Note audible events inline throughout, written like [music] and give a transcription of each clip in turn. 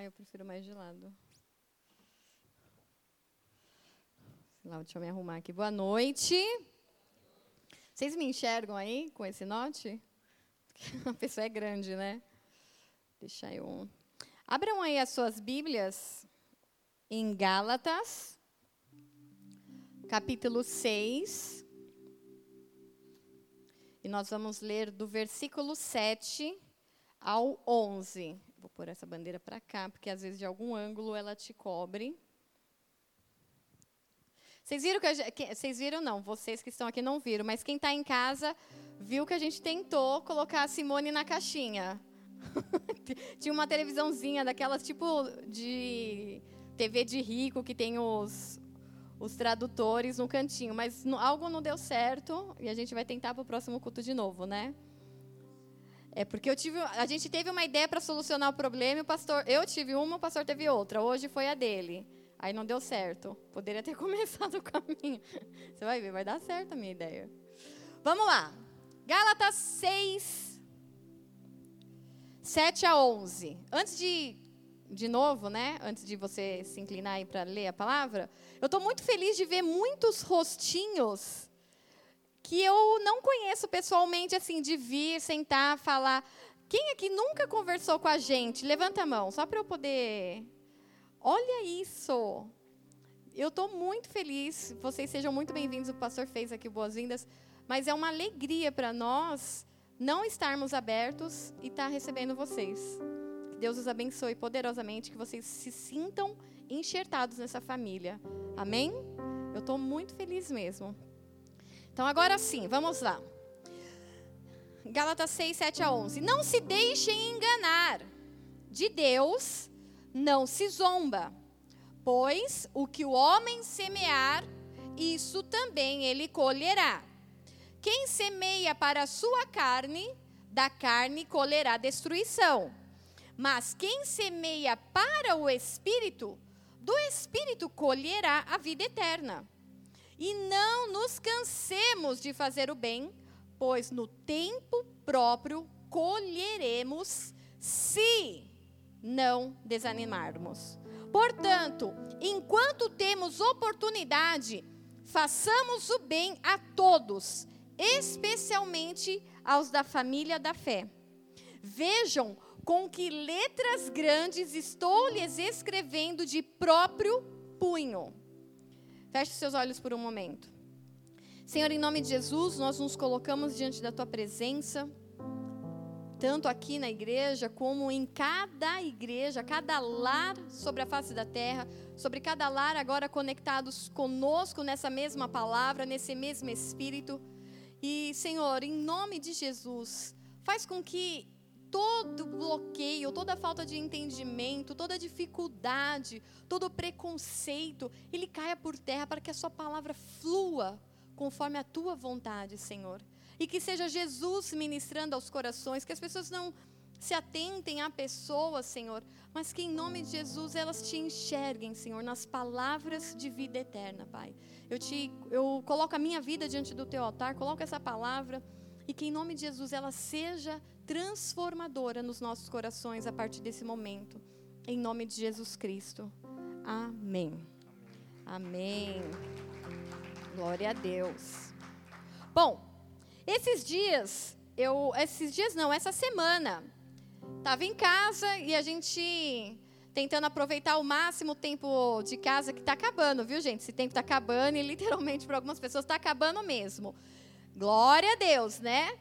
Ah, eu prefiro mais de lado. Sei lá, deixa eu me arrumar aqui. Boa noite. Vocês me enxergam aí com esse note? [laughs] A pessoa é grande, né? Deixa eu. Abram aí as suas Bíblias em Gálatas, capítulo 6. E nós vamos ler do versículo 7 ao 11. Vou pôr essa bandeira para cá, porque às vezes de algum ângulo ela te cobre. Vocês viram que, a, que vocês viram não? Vocês que estão aqui não viram, mas quem está em casa viu que a gente tentou colocar a Simone na caixinha. [laughs] Tinha uma televisãozinha daquelas tipo de TV de rico que tem os os tradutores no cantinho, mas algo não deu certo e a gente vai tentar para o próximo culto de novo, né? É porque eu tive, a gente teve uma ideia para solucionar o problema e o pastor, eu tive uma, o pastor teve outra. Hoje foi a dele. Aí não deu certo. Poderia ter [laughs] começado o caminho. Você vai ver, vai dar certo a minha ideia. Vamos lá. Gálatas 6, 7 a 11. Antes de, de novo, né? Antes de você se inclinar aí para ler a palavra, eu estou muito feliz de ver muitos rostinhos que eu não conheço pessoalmente, assim, de vir, sentar, falar. Quem aqui nunca conversou com a gente? Levanta a mão, só para eu poder. Olha isso! Eu estou muito feliz. Vocês sejam muito bem-vindos. O pastor fez aqui boas-vindas. Mas é uma alegria para nós não estarmos abertos e estar tá recebendo vocês. Que Deus os abençoe poderosamente, que vocês se sintam enxertados nessa família. Amém? Eu estou muito feliz mesmo. Então, agora sim, vamos lá. Gálatas 6, 7 a 11. Não se deixem enganar. De Deus não se zomba. Pois o que o homem semear, isso também ele colherá. Quem semeia para a sua carne, da carne colherá destruição. Mas quem semeia para o espírito, do espírito colherá a vida eterna. E não nos cansemos de fazer o bem, pois no tempo próprio colheremos se não desanimarmos. Portanto, enquanto temos oportunidade, façamos o bem a todos, especialmente aos da família da fé. Vejam com que letras grandes estou lhes escrevendo de próprio punho. Feche seus olhos por um momento. Senhor, em nome de Jesus, nós nos colocamos diante da tua presença, tanto aqui na igreja, como em cada igreja, cada lar sobre a face da terra, sobre cada lar agora conectados conosco nessa mesma palavra, nesse mesmo espírito. E, Senhor, em nome de Jesus, faz com que todo bloqueio, toda falta de entendimento, toda dificuldade, todo preconceito, ele caia por terra para que a sua palavra flua conforme a tua vontade, Senhor. E que seja Jesus ministrando aos corações, que as pessoas não se atentem à pessoa, Senhor, mas que em nome de Jesus elas te enxerguem, Senhor, nas palavras de vida eterna, Pai. Eu te eu coloco a minha vida diante do teu altar, coloco essa palavra e que em nome de Jesus ela seja transformadora nos nossos corações a partir desse momento. Em nome de Jesus Cristo. Amém. Amém. Glória a Deus. Bom, esses dias, eu, esses dias não, essa semana, estava em casa e a gente tentando aproveitar ao máximo o tempo de casa que está acabando, viu, gente? Esse tempo está acabando e literalmente para algumas pessoas está acabando mesmo. Glória a Deus, né?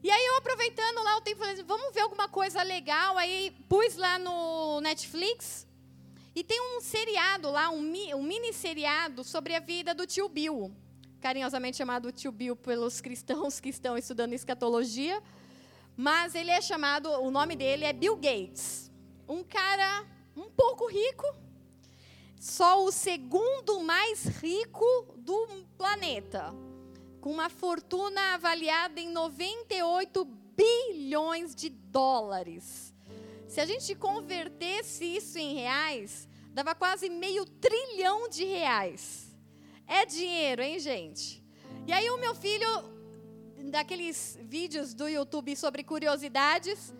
E aí eu aproveitando lá o tempo, falei, vamos ver alguma coisa legal. Aí pus lá no Netflix e tem um seriado lá, um, um mini seriado sobre a vida do tio Bill, carinhosamente chamado tio Bill pelos [laughs] cristãos que estão estudando escatologia. Mas ele é chamado, o nome dele é Bill Gates, um cara um pouco rico, só o segundo mais rico do planeta com uma fortuna avaliada em 98 bilhões de dólares. Se a gente convertesse isso em reais, dava quase meio trilhão de reais. É dinheiro, hein, gente? E aí o meu filho, daqueles vídeos do YouTube sobre curiosidades,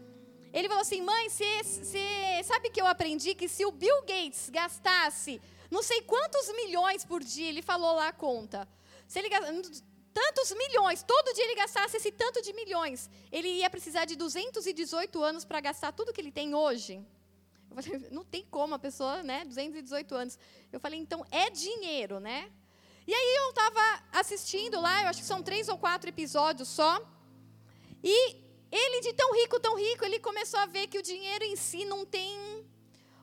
Ele falou assim: mãe, você sabe que eu aprendi que se o Bill Gates gastasse não sei quantos milhões por dia, ele falou lá a conta. Se ele tantos milhões, todo dia ele gastasse esse tanto de milhões, ele ia precisar de 218 anos para gastar tudo que ele tem hoje. Eu falei, [laughs] não tem como a pessoa, né, 218 anos. Eu falei, então é dinheiro, né? E aí eu estava assistindo lá, eu acho que são três ou quatro episódios só. E ele, de tão rico, tão rico, ele começou a ver que o dinheiro em si não tem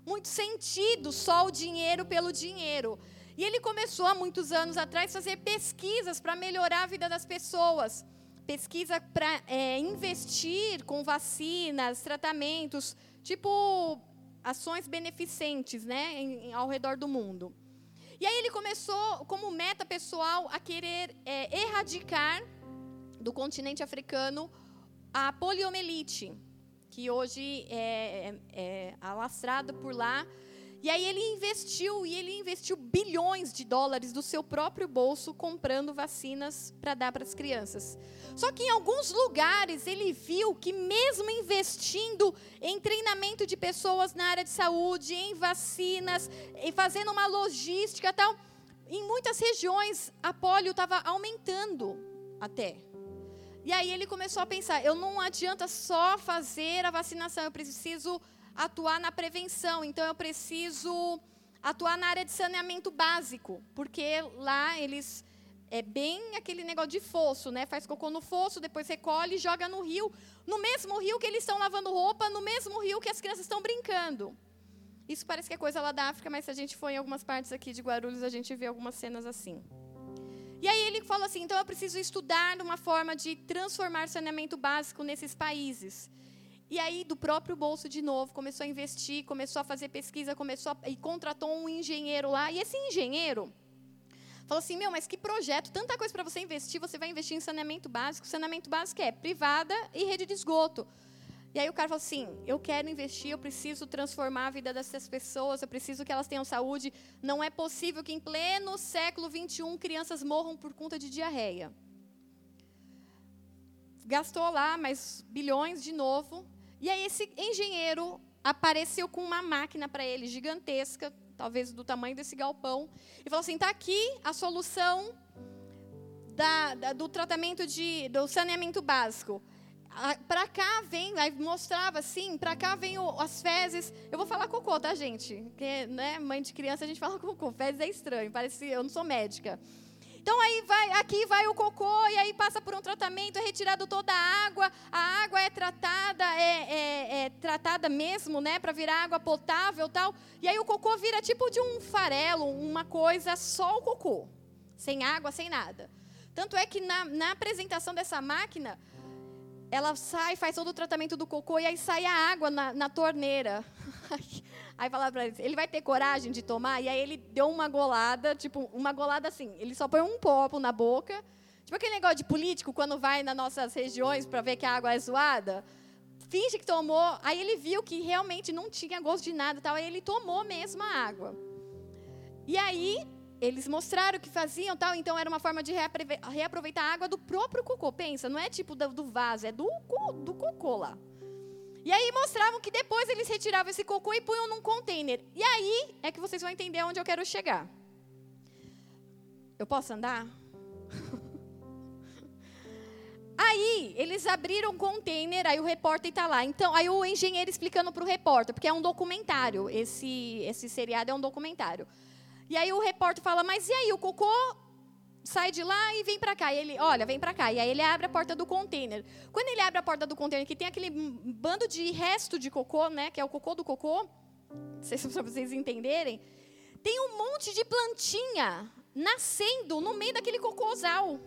muito sentido só o dinheiro pelo dinheiro. E ele começou há muitos anos atrás a fazer pesquisas para melhorar a vida das pessoas. Pesquisa para é, investir com vacinas, tratamentos, tipo ações beneficentes né, em, ao redor do mundo. E aí ele começou, como meta pessoal, a querer é, erradicar do continente africano a poliomielite, que hoje é, é, é alastrada por lá e aí ele investiu, e ele investiu bilhões de dólares do seu próprio bolso comprando vacinas para dar para as crianças. Só que em alguns lugares ele viu que mesmo investindo em treinamento de pessoas na área de saúde, em vacinas, e fazendo uma logística tal, em muitas regiões a polio estava aumentando até. E aí ele começou a pensar: eu não adianta só fazer a vacinação, eu preciso atuar na prevenção. Então, eu preciso atuar na área de saneamento básico, porque lá eles é bem aquele negócio de fosso, né? Faz cocô no fosso, depois recolhe e joga no rio, no mesmo rio que eles estão lavando roupa, no mesmo rio que as crianças estão brincando. Isso parece que é coisa lá da África, mas se a gente for em algumas partes aqui de Guarulhos, a gente vê algumas cenas assim. E aí ele fala assim: então eu preciso estudar uma forma de transformar saneamento básico nesses países. E aí, do próprio bolso, de novo, começou a investir, começou a fazer pesquisa, começou a, e contratou um engenheiro lá. E esse engenheiro falou assim: Meu, mas que projeto, tanta coisa para você investir, você vai investir em saneamento básico. Saneamento básico é privada e rede de esgoto. E aí o cara falou assim: Eu quero investir, eu preciso transformar a vida dessas pessoas, eu preciso que elas tenham saúde. Não é possível que em pleno século XXI crianças morram por conta de diarreia. Gastou lá mais bilhões de novo e aí esse engenheiro apareceu com uma máquina para ele gigantesca, talvez do tamanho desse galpão, e falou assim: "Tá aqui a solução da, da, do tratamento de do saneamento básico. Para cá vem, aí mostrava assim, para cá vem o, as fezes. Eu vou falar cocô, tá, gente? Porque, né, mãe de criança a gente fala cocô, fezes é estranho, parece eu não sou médica. Então aí vai, aqui vai o cocô e aí passa por um tratamento, é retirado toda a água, a água é tratada, é, é, é tratada mesmo, né, para virar água potável, tal. E aí o cocô vira tipo de um farelo, uma coisa só o cocô, sem água, sem nada. Tanto é que na, na apresentação dessa máquina, ela sai, faz todo o tratamento do cocô e aí sai a água na, na torneira. [laughs] Aí falava para ele, ele vai ter coragem de tomar? E aí ele deu uma golada, tipo, uma golada assim. Ele só põe um copo na boca. Tipo aquele negócio de político, quando vai nas nossas regiões para ver que a água é zoada. Finge que tomou. Aí ele viu que realmente não tinha gosto de nada. Tal, aí ele tomou mesmo a água. E aí eles mostraram o que faziam, tal. Então era uma forma de reaproveitar a água do próprio cocô. Pensa, não é tipo do vaso, é do, do cocô lá. E aí mostravam que depois eles retiravam esse cocô e punham num container. E aí é que vocês vão entender onde eu quero chegar. Eu posso andar? [laughs] Aí, eles abriram um container, aí o repórter está lá. Então, aí o engenheiro explicando para o repórter, porque é um documentário, esse, esse seriado é um documentário. E aí o repórter fala, mas e aí, o cocô sai de lá e vem para cá. E ele, olha, vem para cá. E aí ele abre a porta do container. Quando ele abre a porta do container, que tem aquele bando de resto de cocô, né, que é o cocô do cocô, não sei se para vocês entenderem, tem um monte de plantinha nascendo no meio daquele cocôzal.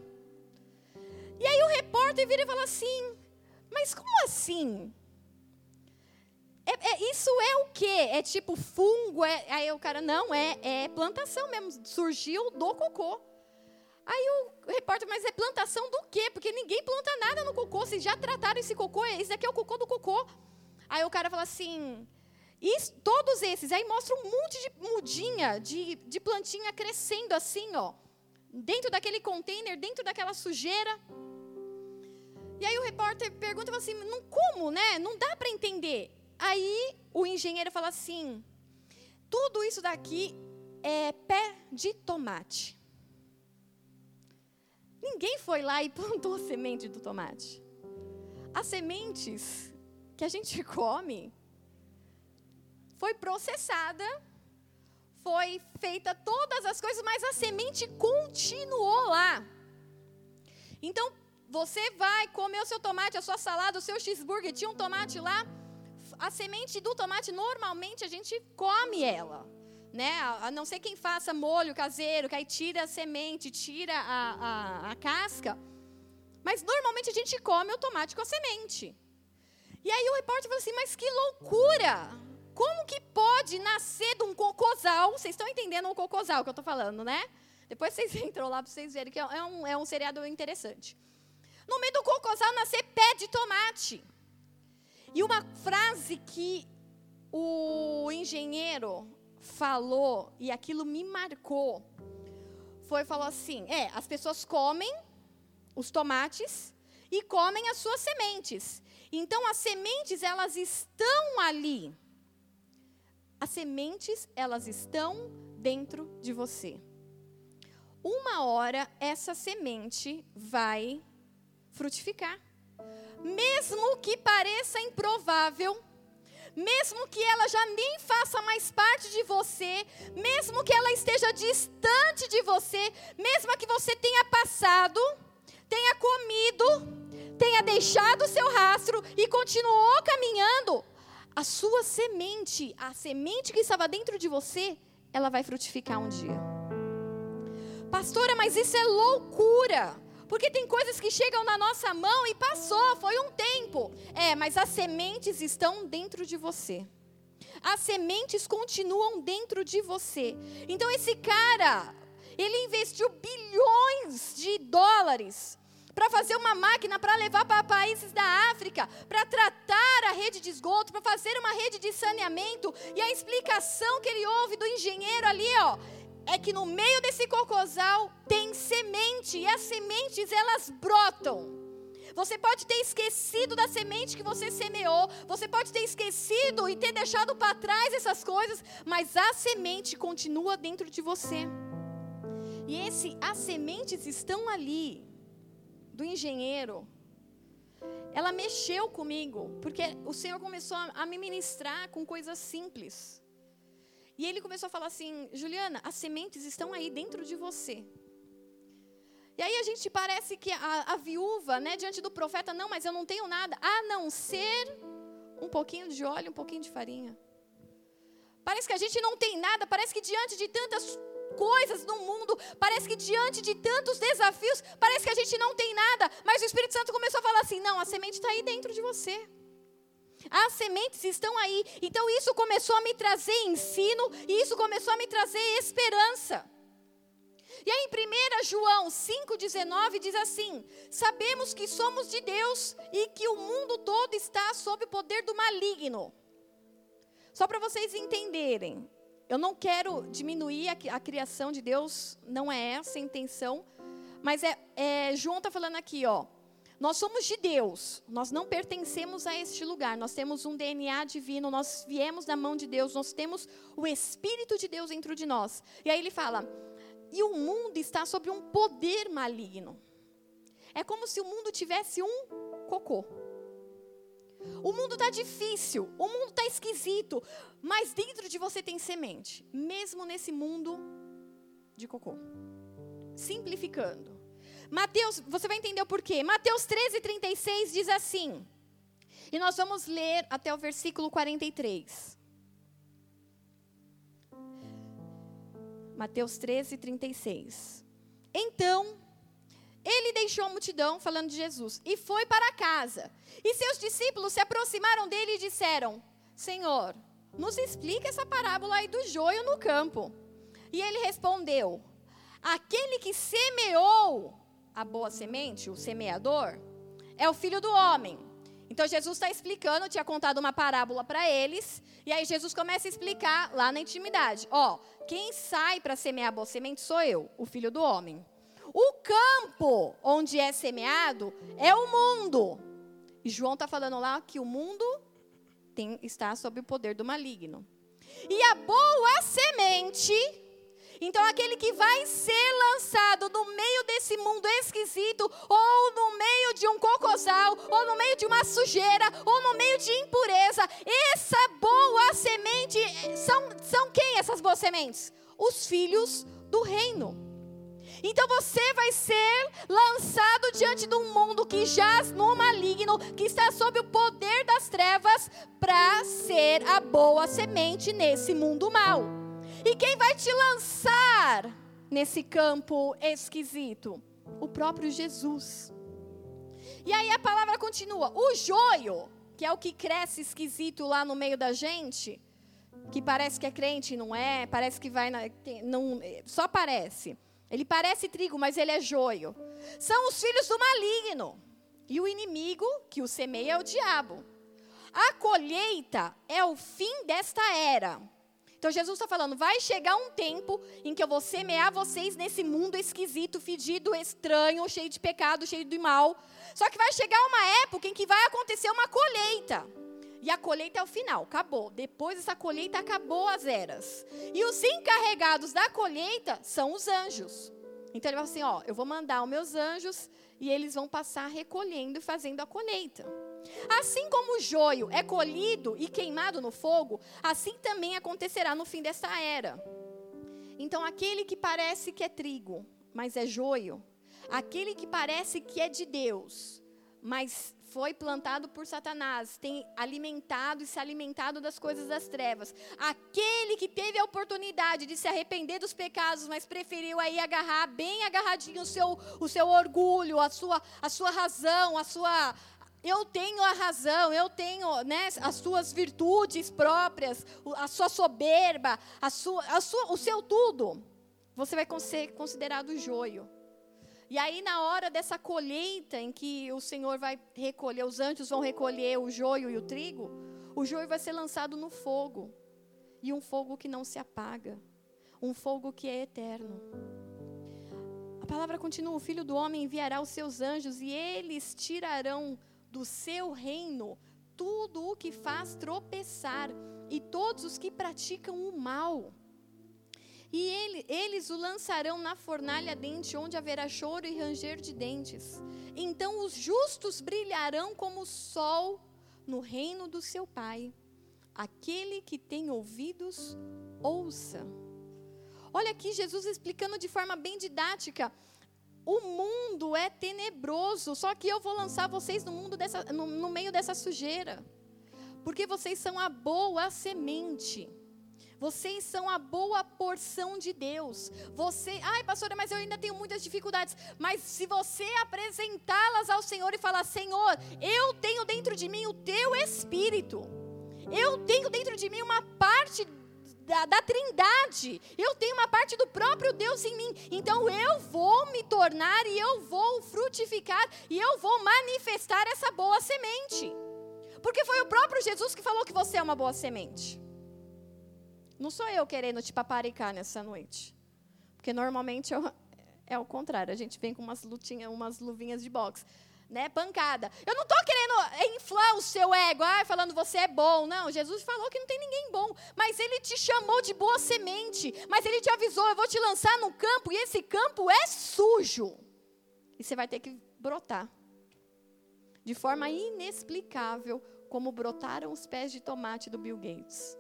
E aí o repórter vira e fala assim: "Mas como assim?" É, é, isso é o quê? É tipo fungo? É, aí o cara, não, é, é plantação mesmo. Surgiu do cocô. Aí o repórter, mas é plantação do quê? Porque ninguém planta nada no cocô. Vocês já trataram esse cocô? Esse daqui é o cocô do cocô. Aí o cara fala assim, todos esses. Aí mostra um monte de mudinha, de, de plantinha crescendo assim, ó. Dentro daquele container, dentro daquela sujeira. E aí o repórter pergunta assim, não como, né? Não dá para entender. engenheiro fala assim: tudo isso daqui é pé de tomate. Ninguém foi lá e plantou a semente do tomate. As sementes que a gente [laughs] come foi processada, foi feita todas as coisas, mas a semente continuou lá. Então, você vai comer o seu tomate, a sua salada, o seu cheeseburger, tinha um tomate lá. A semente do tomate, normalmente, a gente come ela. Né? A não ser quem faça molho caseiro, que aí tira a semente, tira a, a, a casca. Mas, normalmente, a gente come o tomate com a semente. E aí o repórter falou assim, mas que loucura! Como que pode nascer de um cocosal? Vocês estão entendendo um cocosal que eu estou falando, né? Depois vocês [laughs] entram lá para vocês verem que é um, é um seriado interessante no meio do cocosal nascer pé de tomate. E uma frase que o engenheiro falou, e aquilo me marcou, foi, falou assim, é, as pessoas comem os tomates e comem as suas sementes. Então, as sementes, elas estão ali. As sementes, elas estão dentro de você. Uma hora, essa semente vai frutificar. Mesmo que pareça improvável, mesmo que ela já nem faça mais parte de você, mesmo que ela esteja distante de você, mesmo que você tenha passado, tenha comido, tenha deixado o seu rastro e continuou caminhando, a sua semente, a semente que estava dentro de você, ela vai frutificar um dia. Pastora, mas isso é loucura. Porque tem coisas que chegam na nossa mão e passou, foi um tempo. É, mas as sementes estão dentro de você. As sementes continuam dentro de você. Então esse cara, ele investiu bilhões de dólares para fazer uma máquina para levar para países da África, para tratar a rede de esgoto, para fazer uma rede de saneamento. E a explicação que ele ouve do engenheiro ali, ó, é que no meio desse cocosal tem semente e as sementes elas brotam. Você pode ter esquecido da semente que você semeou, você pode ter esquecido e ter deixado para trás essas coisas, mas a semente continua dentro de você. E esse as sementes estão ali do engenheiro. Ela mexeu comigo, porque o Senhor começou a me ministrar com coisas simples. E ele começou a falar assim: Juliana, as sementes estão aí dentro de você. E aí a gente parece que a, a, viúva, né, diante do profeta, não, mas eu não tenho nada, a não ser um pouquinho de óleo, um pouquinho de farinha. Parece que a gente não tem nada, parece que diante de tantas coisas no mundo, parece que diante de tantos desafios, parece que a gente não tem nada, mas o Espírito Santo começou a falar assim: não, a semente está aí dentro de você. As sementes estão aí. Então isso começou a me trazer ensino e isso começou a me trazer esperança. E aí em 1 João 5,19 diz assim: Sabemos que somos de Deus e que o mundo todo está sob o poder do maligno. Só para vocês entenderem, eu não quero diminuir a, a, criação de Deus, não é essa a intenção, mas é, é João está falando aqui, ó. Nós somos de Deus, nós não pertencemos a este lugar, nós temos um DNA divino, nós viemos da mão de Deus, nós temos o Espírito de Deus dentro de nós. E aí ele fala: e o mundo está sob um poder maligno. É como se o mundo tivesse um cocô. O mundo está difícil, o mundo está esquisito, mas dentro de você tem semente, mesmo nesse mundo de cocô. Simplificando. Mateus, você vai entender o porquê. Mateus 13, 36 diz assim. E nós vamos ler até o versículo 43. Mateus 13, 36. Então, ele deixou a multidão, falando de Jesus, e foi para casa. E seus discípulos se aproximaram dele e disseram: Senhor, nos explica essa parábola aí do joio no campo. E ele respondeu: Aquele que semeou a boa semente, o semeador, é o filho do homem. Então Jesus está explicando, tinha contado uma parábola para eles, e aí Jesus começa a explicar lá na intimidade: ó, quem sai para semear a boa semente sou eu, o filho do homem. O campo onde é semeado é o mundo. E João está falando lá que o mundo tem, está sob o poder do maligno. E a boa semente então, aquele que vai ser lançado no meio desse mundo esquisito, ou no meio de um cocosal, ou no meio de uma sujeira, ou no meio de impureza, essa boa semente, são, são quem essas boas sementes? Os filhos do reino. Então você vai ser lançado diante de um mundo que jaz no maligno, que está sob o poder das trevas, para ser a boa semente nesse mundo mau. E quem vai te lançar nesse campo esquisito? O próprio Jesus. E aí a palavra continua: o joio, que é o que cresce esquisito lá no meio da gente, que parece que é crente, não é, parece que vai na, não, só parece. Ele parece trigo, mas ele é joio. São os filhos do maligno. E o inimigo que o semeia é o diabo. A colheita é o fim desta era. Então Jesus está falando: vai chegar um tempo em que eu vou semear vocês nesse mundo esquisito, fedido, estranho, cheio de pecado, cheio de mal. Só que vai chegar uma época em que vai acontecer uma colheita. E a colheita é o final, acabou. Depois dessa colheita, acabou as eras. E os encarregados da colheita são os anjos. Então ele fala assim: ó, eu vou mandar os meus anjos e eles vão passar recolhendo e fazendo a colheita. Assim como o joio é colhido e queimado no fogo, assim também acontecerá no fim desta era. Então, aquele que parece que é trigo, mas é joio, aquele que parece que é de Deus, mas foi plantado por Satanás, tem alimentado e se alimentado das coisas das trevas. Aquele que teve a oportunidade de se arrepender dos pecados, mas preferiu aí agarrar bem agarradinho o seu, o seu orgulho, a sua, a sua razão, a sua, eu tenho a razão, eu tenho né, as suas virtudes próprias, a sua soberba, a sua, a sua, o seu tudo. Você vai ser considerado joio. E aí, na hora dessa colheita, em que o Senhor vai recolher, os anjos vão recolher o joio e o trigo, o joio vai ser lançado no fogo. E um fogo que não se apaga. Um fogo que é eterno. A palavra continua: o filho do homem enviará os seus anjos e eles tirarão do seu reino tudo o que faz tropeçar e todos os que praticam o mal. E ele, eles o lançarão na fornalha dente, onde haverá choro e ranger de dentes. Então os justos brilharão como o sol no reino do seu Pai. Aquele que tem ouvidos, ouça. Olha aqui Jesus explicando de forma bem didática o mundo é tenebroso, só que eu vou lançar vocês no mundo dessa, no, no meio dessa sujeira. Porque vocês são a boa semente. Vocês são a boa porção de Deus. Você, ai, pastora, mas eu ainda tenho muitas dificuldades. Mas se você apresentá-las ao Senhor e falar: Senhor, eu tenho dentro de mim o teu espírito. Eu tenho dentro de mim uma parte da, da trindade. Eu tenho uma parte do próprio Deus em mim. Então eu vou me tornar e eu vou frutificar e eu vou manifestar essa boa semente. Porque foi o próprio Jesus que falou que você é uma boa semente. Não sou eu querendo te paparicar nessa noite. Porque normalmente eu, é o contrário. A gente vem com umas, lutinha, umas luvinhas de boxe né, pancada. Eu não estou querendo inflar o seu ego, ah, falando você é bom. Não, Jesus falou que não tem ninguém bom, mas ele te chamou de boa semente, mas ele te avisou, eu vou te lançar no campo e esse campo é sujo. E você vai ter que brotar. De forma inexplicável, como brotaram os pés de tomate do Bill Gates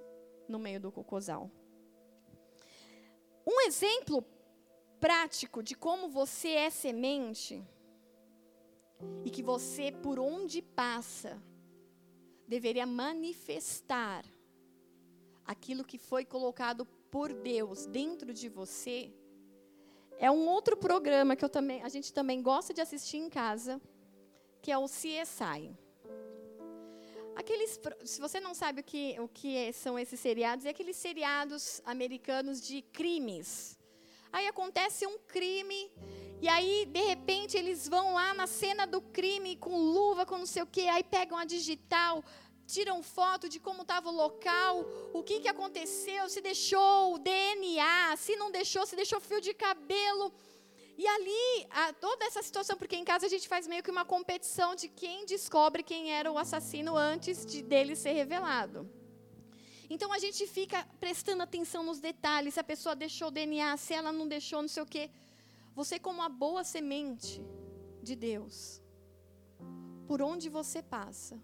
no meio do cocosal. Um exemplo prático de como você é semente e que você, por onde passa, deveria manifestar aquilo que foi colocado por Deus dentro de você, é um outro programa que eu também, a gente também gosta de assistir em casa, que é o CSI. Aqueles, se você não sabe o que, o que é, são esses seriados, é aqueles seriados americanos de crimes. Aí acontece um crime e aí, de repente, eles vão lá na cena do crime com luva, com não sei o quê, aí pegam a digital, tiram foto de como estava o local, o que, que aconteceu, se deixou o DNA, se não deixou, se deixou fio de cabelo. E ali, a, toda essa situação, porque em casa a gente faz meio que uma competição de quem descobre quem era o assassino antes de dele ser revelado. Então a gente fica prestando atenção nos detalhes, se a pessoa deixou o DNA, se ela não deixou, não sei o quê. Você, como uma boa semente de Deus, por onde você passa,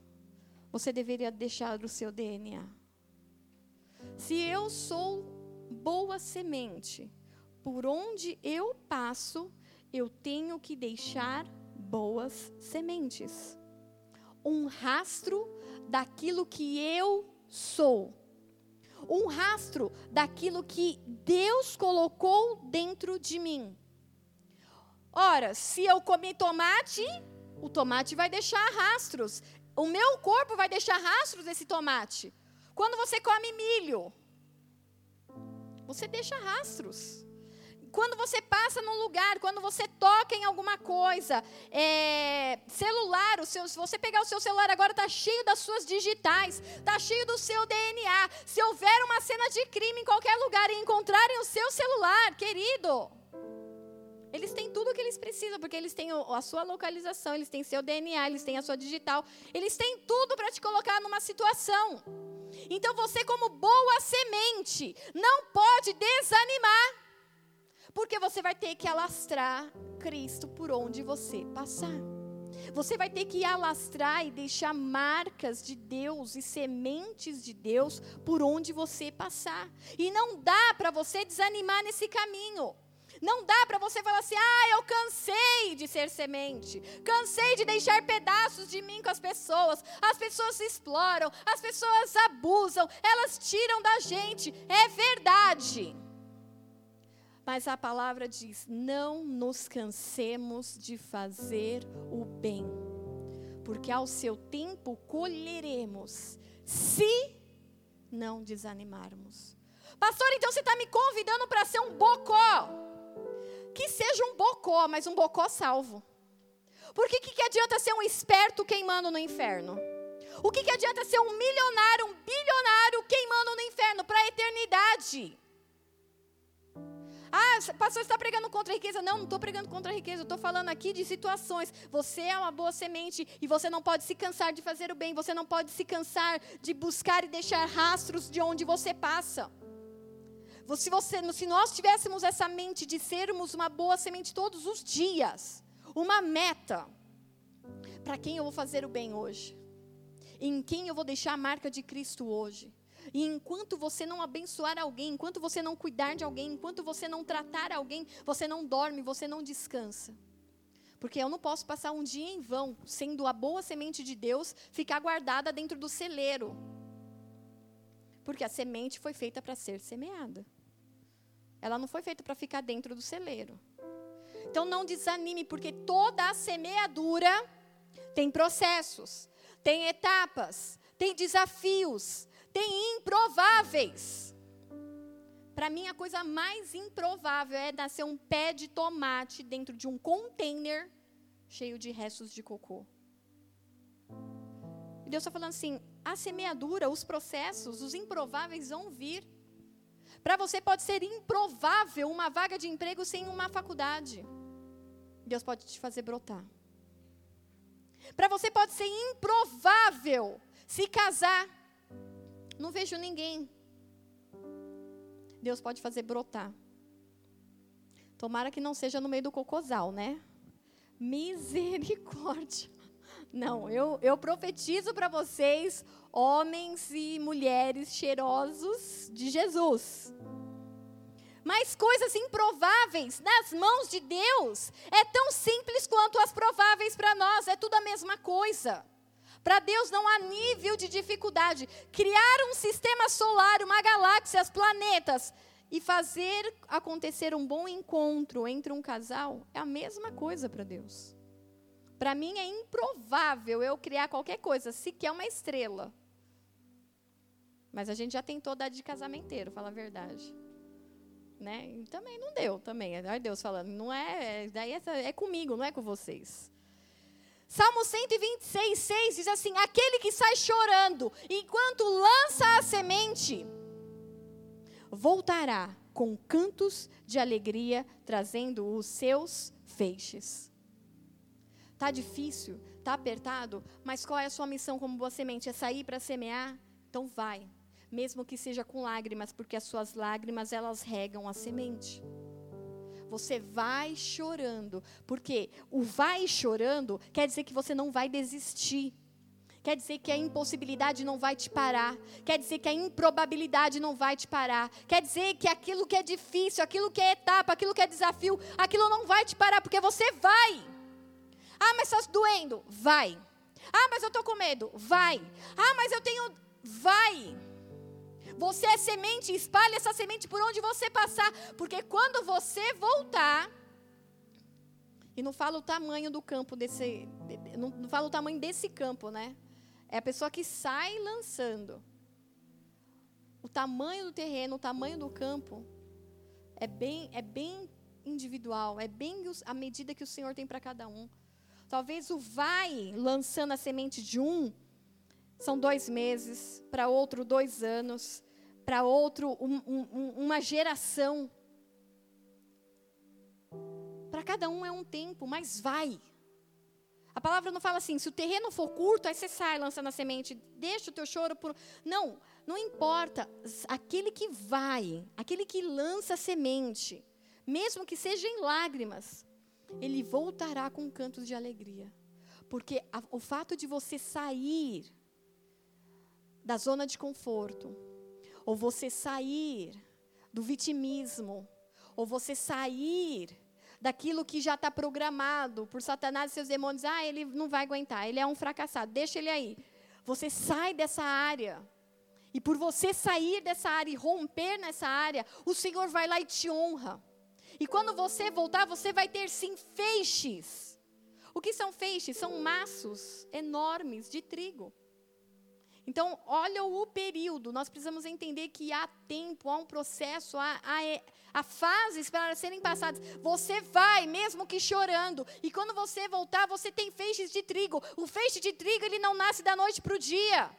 você deveria deixar o seu DNA. Se eu sou boa semente, por onde eu passo, eu tenho que deixar boas sementes. Um rastro daquilo que eu sou. Um rastro daquilo que Deus colocou dentro de mim. Ora, se eu comi tomate, o tomate vai deixar rastros. O meu corpo vai deixar rastros desse tomate. Quando você come milho, você deixa rastros quando você passa num lugar, quando você toca em alguma coisa, é, celular, o seu, se você pegar o seu celular agora, está cheio das suas digitais, está cheio do seu DNA. Se houver uma cena de crime em qualquer lugar e encontrarem o seu celular, querido, eles têm tudo o que eles precisam, porque eles têm a sua localização, eles têm seu DNA, eles têm a sua digital, eles têm tudo para te colocar numa situação. Então você, como boa semente, não pode desanimar. Porque você vai ter que alastrar Cristo por onde você passar. Você vai ter que alastrar e deixar marcas de Deus e sementes de Deus por onde você passar. E não dá para você desanimar nesse caminho. Não dá para você falar assim: ah, eu cansei de ser semente, cansei de deixar pedaços de mim com as pessoas. As pessoas exploram, as pessoas abusam, elas tiram da gente. É verdade. Mas a palavra diz: não nos cansemos de fazer o bem, porque ao seu tempo colheremos, se não desanimarmos. Pastor, então você está me convidando para ser um bocó. Que seja um bocó, mas um bocó salvo. Porque que, que adianta ser um esperto queimando no inferno? O que, que adianta ser um milionário, um bilionário queimando no inferno para a eternidade? Ah, pastor, está pregando contra a riqueza. Não, não estou pregando contra a riqueza. Estou falando aqui de situações. Você é uma boa semente e você não pode se cansar de fazer o bem. Você não pode se cansar de buscar e deixar rastros de onde você passa. Se, você, se nós tivéssemos essa mente de sermos uma boa semente todos os dias, uma meta, para quem eu vou fazer o bem hoje? Em quem eu vou deixar a marca de Cristo hoje? E enquanto você não abençoar alguém, enquanto você não cuidar de alguém, enquanto você não tratar alguém, você não dorme, você não descansa. Porque eu não posso passar um dia em vão, sendo a boa semente de Deus, ficar guardada dentro do celeiro. Porque a semente foi feita para ser semeada. Ela não foi feita para ficar dentro do celeiro. Então não desanime, porque toda a semeadura tem processos, tem etapas, tem desafios, tem improváveis. Para mim, a coisa mais improvável é nascer um pé de tomate dentro de um container cheio de restos de cocô. E Deus está falando assim: a semeadura, os processos, os improváveis vão vir. Para você pode ser improvável uma vaga de emprego sem uma faculdade. Deus pode te fazer brotar. Para você pode ser improvável se casar não vejo ninguém. Deus pode fazer brotar. Tomara que não seja no meio do cocosal, né? Misericórdia. Não, eu, eu profetizo para vocês, homens e mulheres cheirosos de Jesus. Mas coisas improváveis nas mãos de Deus é tão simples quanto as prováveis para nós, é tudo a mesma coisa. Para Deus não há nível de dificuldade. Criar um sistema solar, uma galáxia, os planetas e fazer acontecer um bom encontro entre um casal é a mesma coisa para Deus. Para mim é improvável eu criar qualquer coisa, sequer uma estrela. Mas a gente já tentou dar de casamenteiro, fala a verdade. Né? E também não deu, também. É Deus falando, não é, daí é, é comigo, não é com vocês. Salmo 126, 6 diz assim: Aquele que sai chorando enquanto lança a semente, voltará com cantos de alegria, trazendo os seus feixes. Tá difícil, tá apertado, mas qual é a sua missão como boa semente? É sair para semear? Então vai, mesmo que seja com lágrimas, porque as suas lágrimas elas regam a semente. Você vai chorando, porque o vai chorando quer dizer que você não vai desistir. Quer dizer que a impossibilidade não vai te parar. Quer dizer que a improbabilidade não vai te parar. Quer dizer que aquilo que é difícil, aquilo que é etapa, aquilo que é desafio, aquilo não vai te parar, porque você vai. Ah, mas está doendo? Vai. Ah, mas eu estou com medo? Vai. Ah, mas eu tenho. Vai. Você é semente, espalhe essa semente por onde você passar, porque quando você voltar, e não fala o tamanho do campo desse, não, não fala o tamanho desse campo, né? É a pessoa que sai lançando. O tamanho do terreno, o tamanho do campo é bem, é bem individual, é bem a medida que o Senhor tem para cada um. Talvez o vai lançando a semente de um são dois meses, para outro dois anos, para outro um, um, uma geração. Para cada um é um tempo, mas vai. A palavra não fala assim, se o terreno for curto, aí você sai lançando a semente, deixa o teu choro por. Não, não importa. Aquele que vai, aquele que lança a semente, mesmo que seja em lágrimas, ele voltará com cantos de alegria. Porque a, o fato de você sair da zona de conforto, ou você sair do vitimismo, ou você sair daquilo que já está programado por Satanás e seus demônios. Ah, ele não vai aguentar, ele é um fracassado, deixa ele aí. Você sai dessa área. E por você sair dessa área e romper nessa área, o Senhor vai lá e te honra. E quando você voltar, você vai ter sim feixes. O que são feixes? São maços enormes de trigo. Então, olha o período. Nós precisamos entender que há tempo, há um processo, há, há, há, fases para serem passadas. Você vai, mesmo que chorando. E quando você voltar, você tem feixes de trigo. O feixe de trigo, ele não nasce da noite para o dia.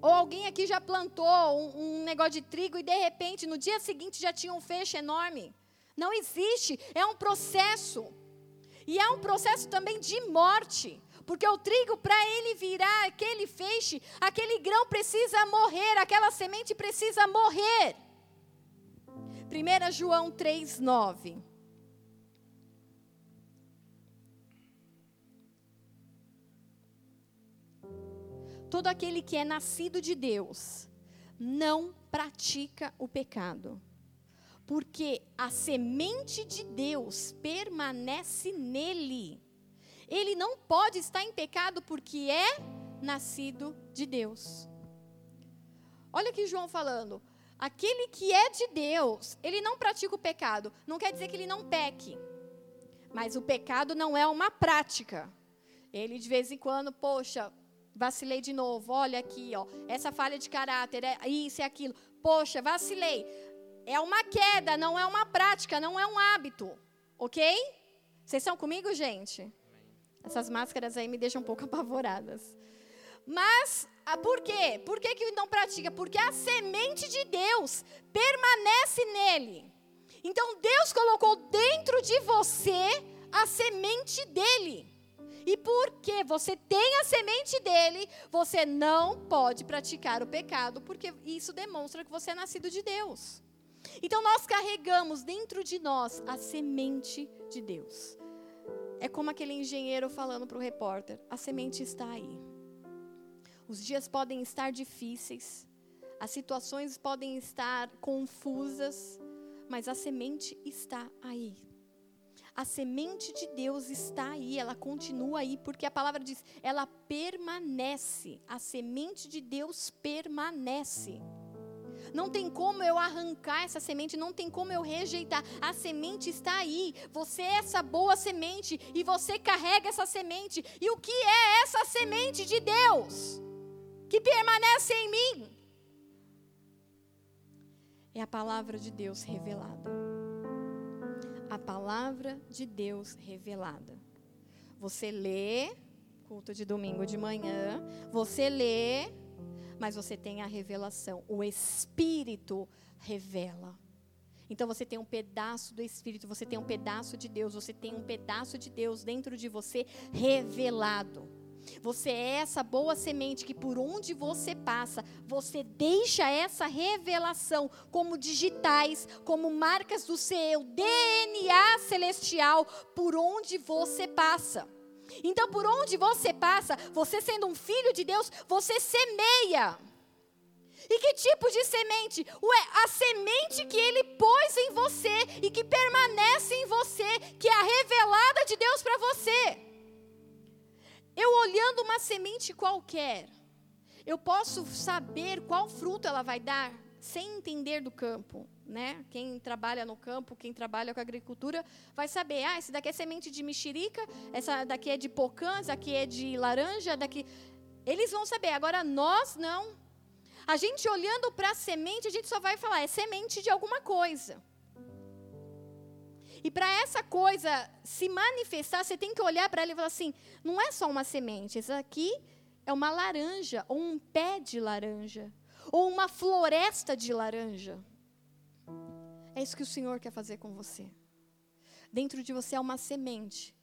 Ou alguém aqui já plantou um, um negócio de trigo e, de repente, no dia seguinte já tinha um feixe enorme. Não existe. É um processo. E é um processo também de morte. Porque o trigo, para ele virar aquele feixe, aquele grão precisa morrer, aquela semente precisa morrer. 1 João 3, 9. Todo aquele que é nascido de Deus não pratica o pecado, porque a semente de Deus permanece nele ele não pode estar em pecado porque é nascido de Deus. Olha aqui João falando. Aquele que é de Deus, ele não pratica o pecado. Não quer dizer que ele não peque. Mas o pecado não é uma prática. Ele de vez em quando, poxa, vacilei de novo. Olha aqui, ó, essa falha de caráter, é isso e é aquilo. Poxa, vacilei. É uma queda, não é uma prática, não é um hábito. OK? Vocês estão comigo, gente? Essas máscaras aí me deixam um pouco [laughs] apavoradas. Mas, ah, por quê? Por que, que não pratica? Porque a semente de Deus permanece nele. Então, Deus colocou dentro de você a semente dele. E porque você tem a semente dele, você não pode praticar o pecado, porque isso demonstra que você é nascido de Deus. Então, nós carregamos dentro de nós a semente de Deus. É como aquele engenheiro falando para o repórter: a semente está aí. Os dias podem estar difíceis, as situações podem estar confusas, mas a semente está aí. A semente de Deus está aí, ela continua aí, porque a palavra diz, ela permanece. A semente de Deus permanece. Não tem como eu arrancar essa semente, não tem como eu rejeitar. A semente está aí. Você é essa boa semente e você carrega essa semente. E o que é essa semente de Deus que permanece em mim? É a palavra de Deus revelada. A palavra de Deus revelada. Você lê, culto de domingo de manhã, você lê mas você tem a revelação. O Espírito revela. Então você tem um pedaço do Espírito, você tem um pedaço de Deus, você tem um pedaço de Deus dentro de você revelado. Você é essa boa semente que por onde você passa, você deixa essa revelação como digitais, como marcas do seu DNA celestial por onde você passa. Então, por onde você passa, você sendo um filho de Deus, você semeia. E que tipo de semente? Ué, a semente que ele pôs em você e que permanece em você, que é revelada de Deus para você. Eu olhando uma semente qualquer, eu posso saber qual fruto ela vai dar sem entender do campo, né? Quem trabalha no campo, quem trabalha com agricultura, vai saber, ah, esse daqui é semente de mexerica, essa daqui é de pocã, essa daqui é de laranja, daqui eles vão saber. Agora nós não. A gente olhando para a semente, a gente só vai falar, é semente de alguma coisa. E para essa coisa se manifestar, você tem que olhar para ela e falar assim: não é só uma semente, isso aqui é uma laranja, ou um pé de laranja, ou uma floresta de laranja. É isso que o Senhor quer fazer com você. Dentro de você é uma semente.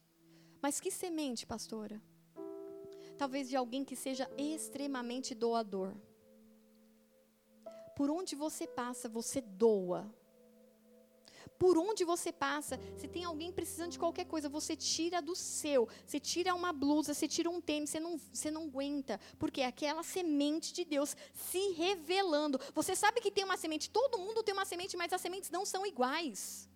Mas que semente, pastora? Talvez de alguém que seja extremamente doador por onde você passa, você doa. Por onde você passa, se tem alguém precisando de qualquer coisa, você tira do seu. Você tira uma blusa, você tira um tênis, você não, você não aguenta. Porque é aquela semente de Deus se revelando. Você sabe que tem uma semente, todo mundo tem uma semente, mas as sementes não são iguais.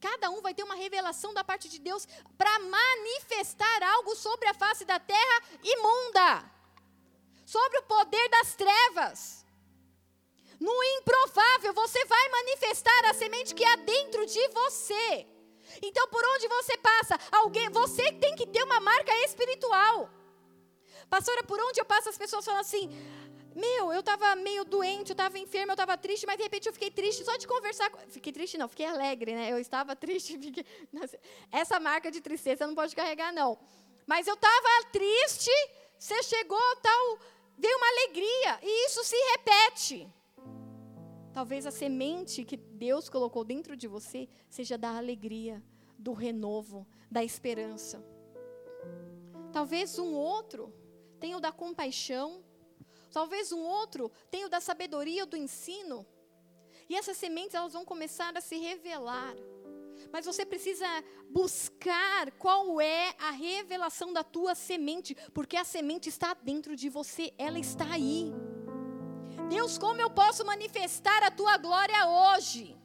Cada um vai ter uma revelação da parte de Deus para manifestar algo sobre a face da terra imunda sobre o poder das trevas. No improvável, você vai manifestar a semente que há dentro de você. Então, por onde você passa, alguém, você tem que ter uma marca espiritual. Pastora, por onde eu passo, as pessoas falam assim: Meu, eu estava meio doente, eu estava enferma, eu estava triste, mas de repente eu fiquei triste só de conversar. Fiquei triste, não, fiquei alegre, né? Eu estava [laughs] triste. Fiquei... Essa marca de tristeza não pode carregar, não. Mas eu estava triste, você chegou, tal, veio uma alegria, e isso se repete. Talvez a semente que Deus colocou dentro de você seja da alegria, do renovo, da esperança. Talvez um outro tenha o da compaixão. Talvez um outro tenha o da sabedoria, do ensino. E essas sementes elas vão começar a se revelar. Mas você precisa buscar qual é a revelação da tua semente, porque a semente está dentro de você, ela está aí. Deus, como eu posso manifestar a tua glória hoje?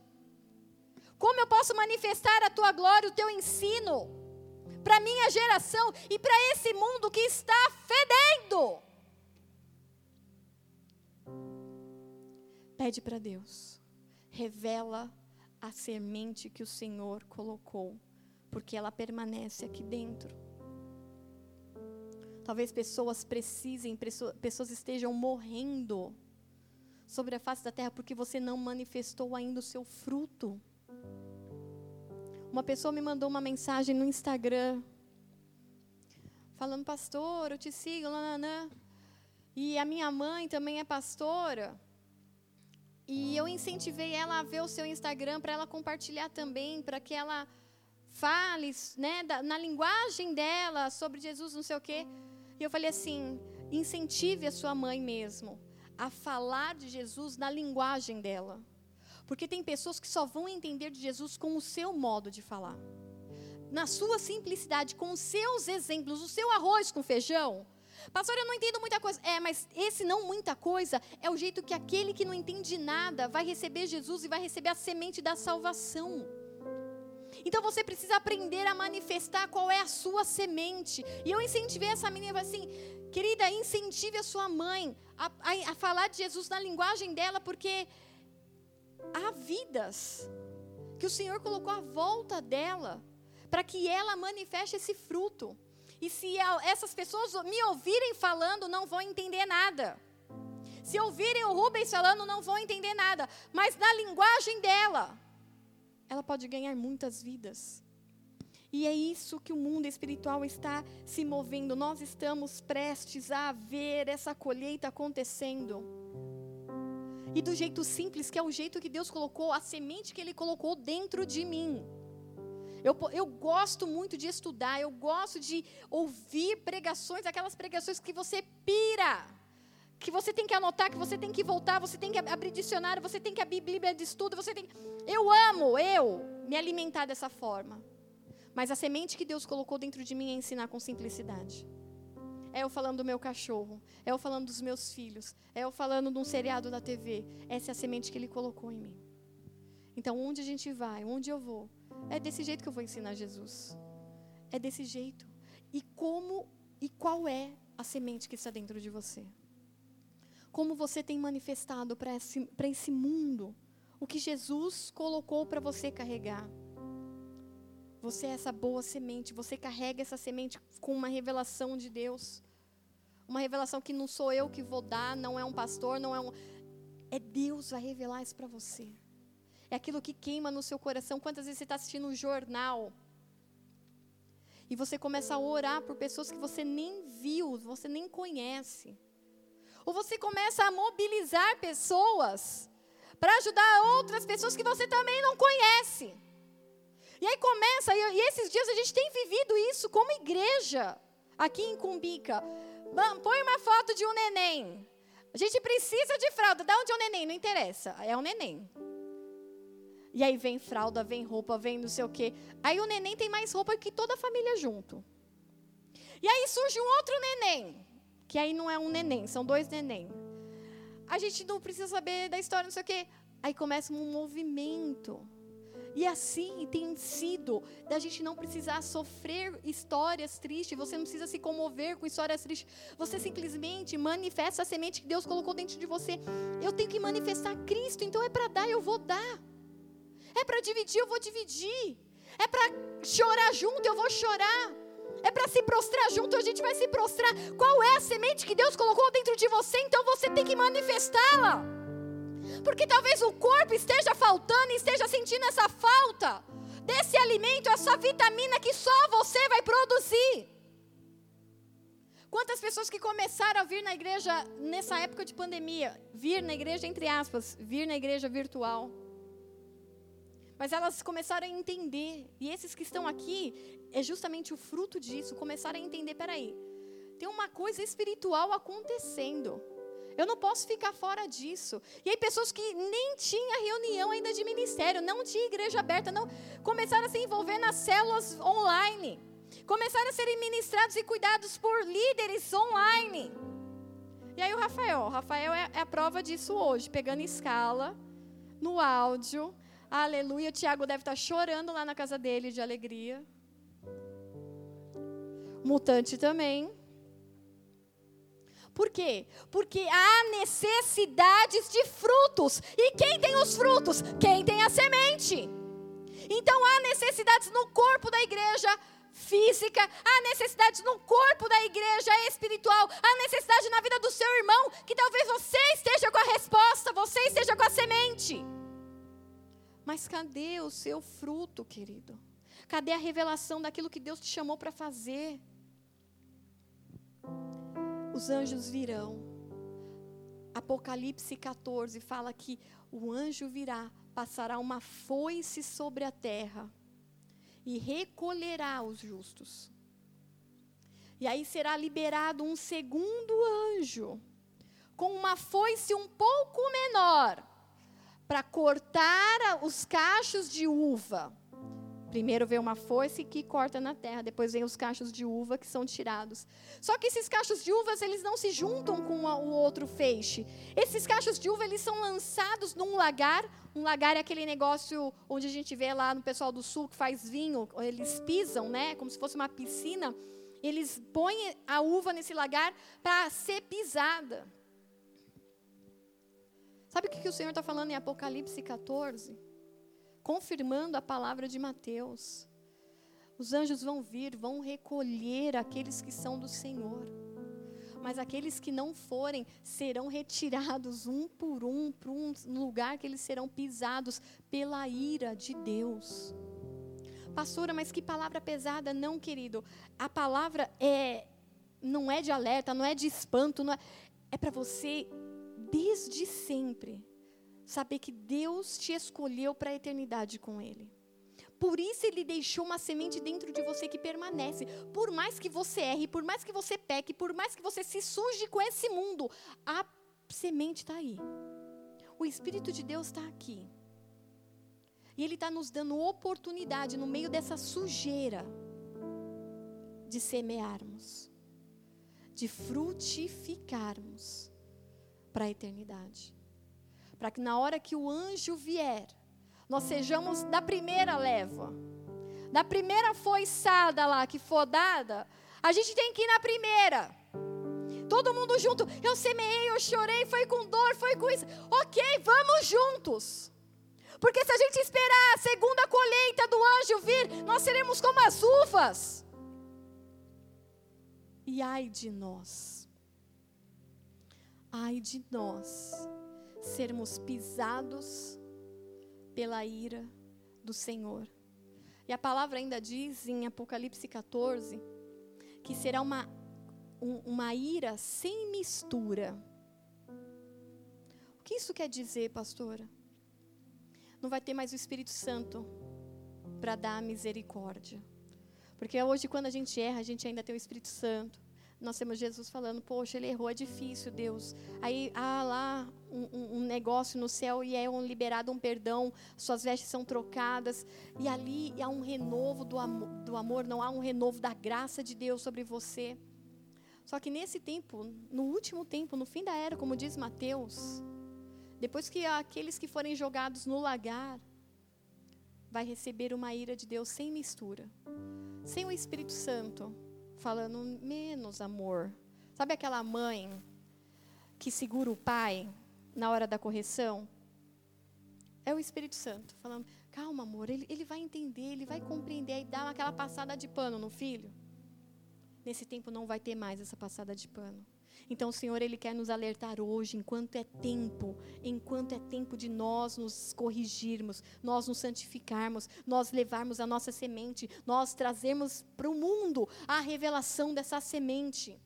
Como eu posso manifestar a tua glória, o teu ensino, para minha geração e para esse mundo que está fedendo? Pede para Deus, revela a semente que o Senhor colocou, porque ela permanece aqui dentro. Talvez pessoas precisem, pessoas estejam morrendo sobre a face da terra porque você não manifestou ainda o seu fruto. Uma pessoa me mandou uma mensagem no Instagram, falando, pastor, eu te sigo, lananã. E a minha mãe também é pastora. E eu incentivei ela a ver o seu Instagram para ela compartilhar também, para que ela fale né, da, na linguagem dela sobre Jesus, não sei o quê. E eu falei assim: incentive a sua mãe mesmo a falar de Jesus na linguagem dela. Porque tem pessoas que só vão entender de Jesus com o seu modo de falar. Na sua simplicidade, com os seus exemplos, o seu arroz com feijão. Pastor, eu não entendo muita coisa. É, mas esse não muita coisa é o jeito que aquele que não entende nada vai receber Jesus e vai receber a semente da salvação. Então você precisa aprender a manifestar qual é a sua semente. E eu incentivei essa menina assim: Querida, incentive a sua mãe a, a, a falar de Jesus na linguagem dela, porque há vidas que o Senhor colocou à volta dela para que ela manifeste esse fruto. E se essas pessoas me ouvirem falando, não vão entender nada. Se ouvirem o Rubens falando, não vão entender nada. Mas na linguagem dela, ela pode ganhar muitas vidas. E é isso que o mundo espiritual está se movendo. Nós estamos prestes a ver essa colheita acontecendo. E do jeito simples, que é o jeito que Deus colocou, a semente que Ele colocou dentro de mim. Eu, eu gosto muito de estudar, eu gosto de ouvir pregações, aquelas pregações que você pira, que você tem que anotar, que você tem que voltar, você tem que abrir dicionário, você tem que abrir Bíblia de estudo, você tem. Eu amo, eu, me alimentar dessa forma. Mas a semente que Deus colocou dentro de mim é ensinar com simplicidade. É eu falando do meu cachorro, é eu falando dos meus filhos, é eu falando de um seriado da TV. Essa é a semente que Ele colocou em mim. Então, onde a gente vai, onde eu vou, é desse jeito que eu vou ensinar Jesus. É desse jeito. E como e qual é a semente que está dentro de você? Como você tem manifestado para esse, esse mundo o que Jesus colocou para você carregar? Você é essa boa semente, você carrega essa semente com uma revelação de Deus. Uma revelação que não sou eu que vou dar, não é um pastor, não é um. É Deus vai revelar isso para você. É aquilo que queima no seu coração. Quantas vezes você está assistindo um jornal e você começa a orar por pessoas que você nem viu, você nem conhece. Ou você começa a mobilizar pessoas para ajudar outras pessoas que você também não conhece. E aí começa, e esses dias a gente tem vivido isso como igreja, aqui em Cumbica. Põe uma foto de um neném. A gente precisa de fralda. Da onde é o neném? Não interessa. É um neném. E aí vem fralda, vem roupa, vem não sei o quê. Aí o neném tem mais roupa que toda a família junto. E aí surge um outro neném. Que aí não é um neném, são dois neném. A gente não precisa saber da história, não sei o quê. Aí começa um movimento e assim tem sido, da gente não precisar sofrer histórias tristes, você não precisa se comover com histórias tristes, você simplesmente manifesta a semente que Deus colocou dentro de você. Eu tenho que manifestar Cristo, então é para dar, eu vou dar. É para dividir, eu vou dividir. É para chorar junto, eu vou chorar. É para se prostrar junto, a gente vai se prostrar. Qual é a semente que Deus colocou dentro de você? Então você tem que manifestá-la. Porque talvez o corpo esteja faltando e esteja sentindo essa falta desse alimento, essa vitamina que só você vai produzir. Quantas pessoas que começaram a vir na igreja nessa época de pandemia, vir na igreja entre aspas, vir na igreja virtual. Mas elas começaram a entender, e esses que estão aqui é justamente o fruto disso, começaram a entender, peraí, tem uma coisa espiritual acontecendo. Eu não posso ficar fora disso. E aí pessoas que nem tinham reunião ainda de ministério, não tinha igreja aberta, não começaram a se envolver nas células online. Começaram a serem ministrados e cuidados por líderes online. E aí o Rafael, o Rafael é, é a prova disso hoje, pegando escala no áudio. Aleluia, o Tiago deve estar chorando lá na casa dele de alegria. Mutante também. Por quê? Porque há necessidades de frutos. E quem tem os frutos? Quem tem a semente. Então há necessidades no corpo da igreja física, há necessidades no corpo da igreja espiritual, há necessidade na vida do seu irmão, que talvez você esteja com a resposta, você esteja com a semente. Mas cadê o seu fruto, querido? Cadê a revelação daquilo que Deus te chamou para fazer? Os anjos virão. Apocalipse 14 fala que o anjo virá, passará uma foice sobre a terra e recolherá os justos. E aí será liberado um segundo anjo, com uma foice um pouco menor, para cortar os cachos de uva Primeiro vem uma foice que corta na terra, depois vem os cachos de uva que são tirados. Só que esses cachos de uvas, eles não se juntam com o outro feixe. Esses cachos de uva, eles são lançados num lagar. Um lagar é aquele negócio onde a gente vê lá no pessoal do sul que faz vinho, eles pisam, né, como se fosse uma piscina. Eles põem a uva nesse lagar para ser pisada. Sabe o que o Senhor está falando em Apocalipse 14? Confirmando a palavra de Mateus. Os anjos vão vir, vão recolher aqueles que são do Senhor. Mas aqueles que não forem serão retirados um por um para um lugar que eles serão pisados pela ira de Deus. Pastora, mas que palavra pesada. Não, querido. A palavra é não é de alerta, não é de espanto, não é, é para você, desde sempre, saber que Deus te escolheu para a eternidade com Ele. Por isso Ele deixou uma semente dentro de você que permanece. Por mais que você erre, por mais que você peque, por mais que você se suje com esse mundo, a semente está aí. O Espírito de Deus está aqui. E Ele está nos dando oportunidade, no meio dessa sujeira, de semearmos de frutificarmos para a eternidade. Para que na hora que o anjo vier, nós sejamos da primeira leva. Da primeira foiçada lá que for dada, a gente tem que ir na primeira. Todo mundo junto. Eu semeei, eu chorei, foi com dor, foi com isso. Ok, vamos juntos. Porque se a gente esperar a segunda colheita do anjo vir, nós seremos como as uvas. E ai de nós, ai de nós, sermos pisados pela ira do Senhor. E a palavra ainda diz em Apocalipse 14 que será uma, um, uma ira sem mistura. O que isso quer dizer, pastora? Não vai ter mais o Espírito Santo para dar misericórdia. Porque hoje, quando a gente erra, a gente ainda tem o Espírito Santo. Nós temos Jesus falando, poxa, ele errou, é difícil, Deus. Aí há lá um, um, negócio no céu e é um, liberado um perdão, suas vestes são trocadas. E ali há um renovo do, amor, do amor, não há um renovo da graça de Deus sobre você. Só que nesse tempo, no último tempo, no fim da era, como diz Mateus, depois que aqueles que forem jogados no lagar, vai receber uma ira de Deus sem mistura sem o Espírito Santo falando menos amor. Sabe aquela mãe que segura o pai na hora da correção? É o Espírito Santo falando, calma, amor, ele, ele vai entender, ele vai compreender e dar aquela passada de pano no filho. Nesse tempo não vai ter mais essa passada de pano. Então o Senhor ele quer nos alertar hoje, enquanto é tempo, enquanto é tempo de nós nos corrigirmos, nós nos santificarmos, nós levarmos a nossa semente, nós trazermos para o mundo a revelação dessa semente.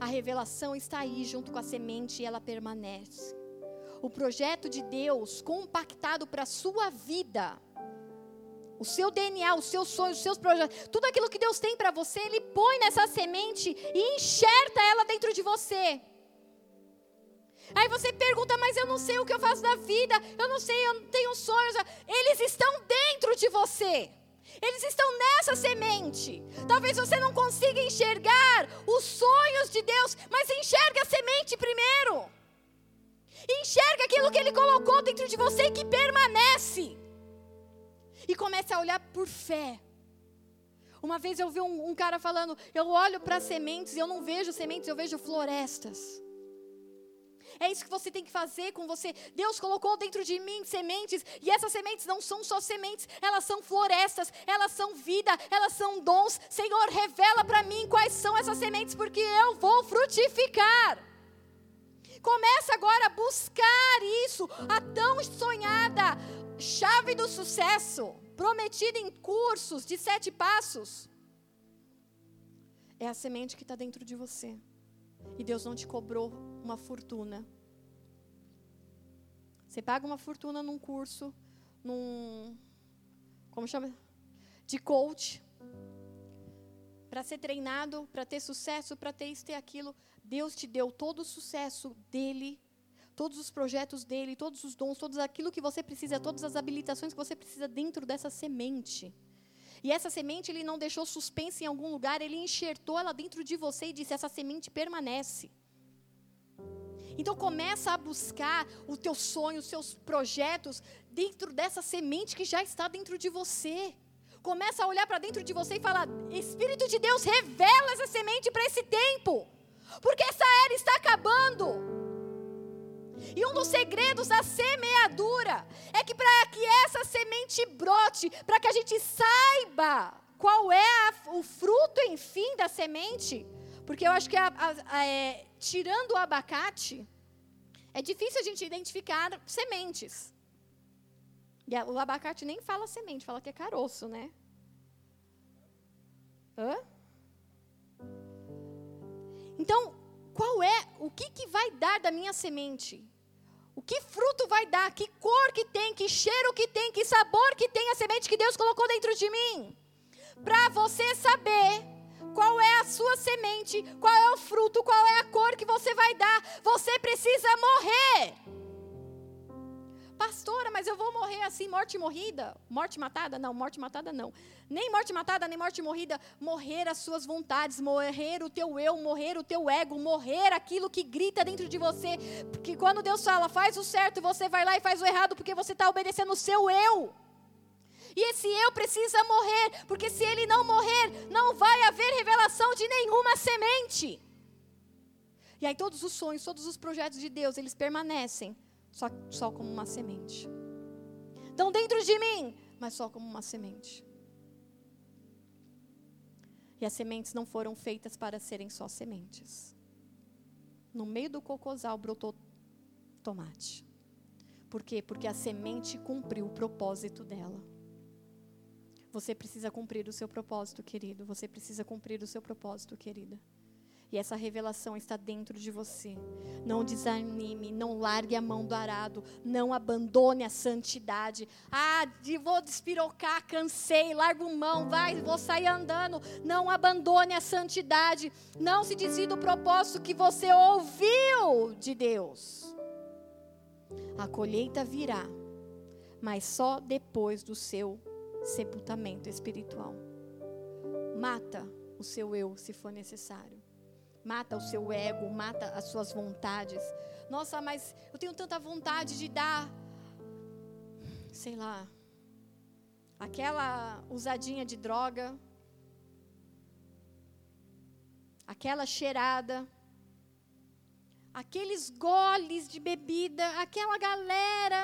A revelação está aí junto com a semente e ela permanece. O projeto de Deus compactado para a sua vida o seu DNA, os seus sonhos, os seus projetos, tudo aquilo que Deus tem para você, Ele põe nessa semente e enxerta ela dentro de você. Aí você pergunta, mas eu não sei o que eu faço da vida, eu não sei, eu não tenho sonhos. Eles estão dentro de você. Eles estão nessa semente. Talvez você não consiga enxergar os sonhos de Deus, mas enxerga a semente primeiro. Enxerga aquilo que Ele colocou dentro de você e que permanece e comece a olhar por fé. Uma vez eu vi um, um cara falando: eu olho para sementes e eu não vejo sementes, eu vejo florestas. É isso que você tem que fazer com você. Deus colocou dentro de mim sementes, e essas sementes não são só sementes, elas são florestas, elas são vida, elas são dons. Senhor, revela para mim quais são essas sementes, porque eu vou frutificar. Começa agora a buscar isso, a tão sonhada chave do sucesso, prometida em cursos de sete passos, é a semente que está dentro de você. E Deus não te cobrou uma fortuna. Você paga uma fortuna num curso, num. Como chama? De coach. Para ser treinado, para ter sucesso, para ter isso, ter aquilo. Deus te deu todo o sucesso dele todos os projetos dele, todos os dons, tudo aquilo que você precisa, todas as habilitações que você precisa dentro dessa semente. E essa semente ele não deixou suspensa em algum lugar, ele enxertou ela dentro de você e disse: essa semente permanece. Então começa a buscar o teu sonho, os seus projetos dentro dessa semente que já está dentro de você. Começa a olhar para dentro de você e falar: Espírito de Deus, revela essa semente para esse tempo. Porque essa era está acabando. E um dos segredos da semeadura é que para que essa semente brote, para que a gente saiba qual é a, o fruto, enfim, da semente, porque eu acho que a, a, é, tirando o abacate, é difícil a gente identificar sementes. E o abacate nem fala semente, fala que é caroço, né? Hã? Então, qual é, o que, que vai dar da minha semente? O que fruto vai dar? Que cor que tem? Que cheiro que tem? Que sabor que tem a semente que Deus colocou dentro de mim? Para você saber qual é a sua semente, qual é o fruto, qual é a cor que você vai dar, você precisa morrer. Pastora, mas eu vou morrer assim, morte morrida? Morte matada? Não, morte matada não. Nem morte matada, nem morte morrida. Morrer as suas vontades, morrer o teu eu, morrer o teu ego, morrer aquilo que grita dentro de você. Porque quando Deus fala, faz o certo, você vai lá e faz o errado, porque você está obedecendo o seu eu. E esse eu precisa morrer, porque se ele não morrer, não vai haver revelação de nenhuma semente. E aí todos os sonhos, todos os projetos de Deus, eles permanecem só, só como uma semente. Estão dentro de mim, mas só como uma semente. E as sementes não foram feitas para serem só sementes. No meio do cocosal brotou tomate. Por quê? Porque a semente cumpriu o propósito dela. Você precisa cumprir o seu propósito, querido. Você precisa cumprir o seu propósito, querida. E essa revelação está dentro de você. Não desanime, não largue a mão do arado, não abandone a santidade. Ah, vou despirocar, cansei, largo mão, vai, vou sair andando. Não abandone a santidade. Não se desvie do propósito que você ouviu de Deus. A colheita virá, mas só depois do seu sepultamento espiritual. Mata o seu eu se for necessário mata o seu ego, mata as suas vontades. Nossa, mas eu tenho tanta vontade de dar, sei lá, aquela usadinha de droga, aquela cheirada, aqueles goles de bebida, aquela galera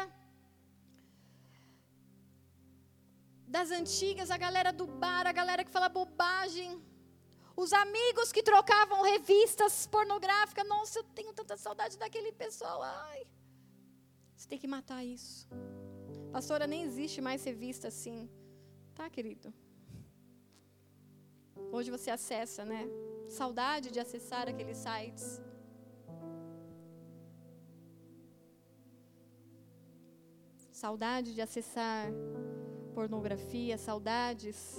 das antigas, a galera do bar, a galera que fala bobagem. Os amigos que trocavam revistas pornográficas. Nossa, eu tenho tanta saudade daquele pessoal. Ai. Você tem que matar isso. Pastora, nem existe mais revista assim. Tá, querido? Hoje você acessa, né? Saudade de acessar aqueles sites. Saudade de acessar pornografia, saudades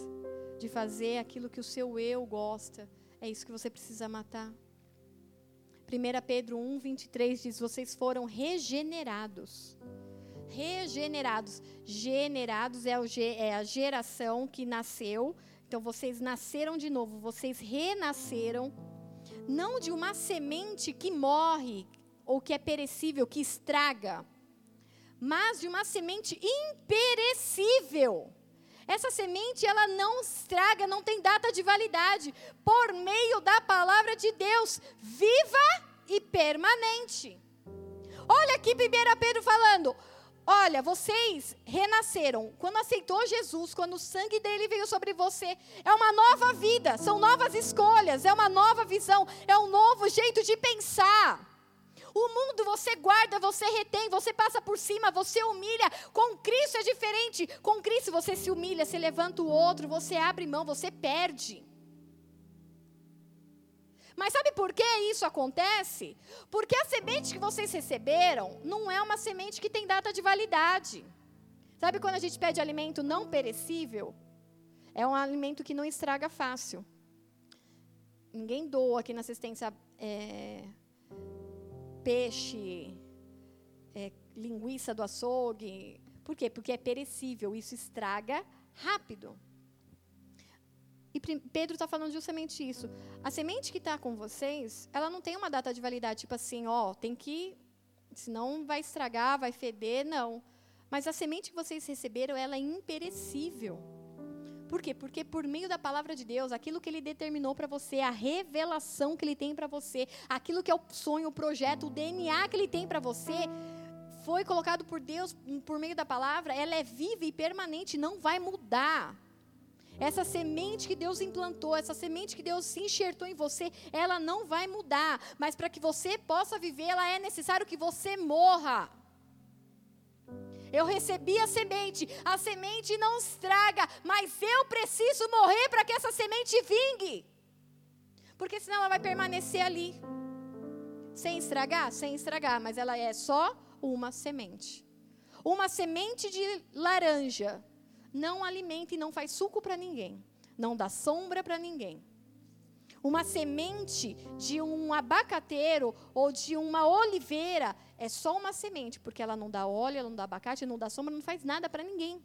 de fazer aquilo que o seu eu gosta. É isso que você precisa matar. 1 Pedro 1, 23 diz: Vocês foram regenerados. Regenerados. Generados é, o, é a geração que nasceu. Então vocês nasceram de novo, vocês renasceram. Não de uma semente que morre ou que é perecível, que estraga, mas de uma semente imperecível essa semente, ela não estraga, não tem data de validade, por meio da palavra de Deus, viva e permanente. Olha aqui 1 Pedro falando, Olha, vocês renasceram. Quando aceitou Jesus, quando o sangue dele veio sobre você, é uma nova vida, são novas escolhas, é uma nova visão, é um novo jeito de pensar. O mundo você guarda, você retém, você passa por cima, você humilha. Com Cristo é diferente. Com Cristo você se humilha, você levanta o outro, você abre mão, você perde. Mas sabe por que isso acontece? Porque a semente que vocês receberam não é uma semente que tem data de validade. Sabe quando a gente pede alimento não perecível? É um alimento que não estraga fácil. Ninguém doa aqui na assistência é, peixe, é, linguiça do açougue. Por quê? Porque é perecível, isso estraga rápido. E Pedro está falando justamente isso. A semente que está com vocês, ela não tem uma data de validade, tipo assim, ó, tem que, senão vai estragar, vai feder, não. Mas a semente que vocês receberam, ela é imperecível. Por quê? Porque por meio da palavra de Deus, aquilo que ele determinou para você, a revelação que ele tem para você, aquilo que é o sonho, o projeto, o DNA que ele tem para você, foi colocado por Deus por meio da palavra, ela é viva e permanente, não vai mudar. Essa semente que Deus implantou, essa semente que Deus se enxertou em você, ela não vai mudar. Mas para que você possa viver, ela é necessário que você morra. Eu recebi a semente. A semente não estraga, mas eu preciso morrer para que essa semente vingue. Porque senão ela vai permanecer ali. Sem estragar? Sem estragar, mas ela é só uma semente. Uma semente de laranja não alimenta e não faz suco para ninguém. Não dá sombra para ninguém. Uma semente de um abacateiro ou de uma oliveira é só uma semente, porque ela não dá óleo, ela não dá abacate, não dá sombra, não faz nada para ninguém.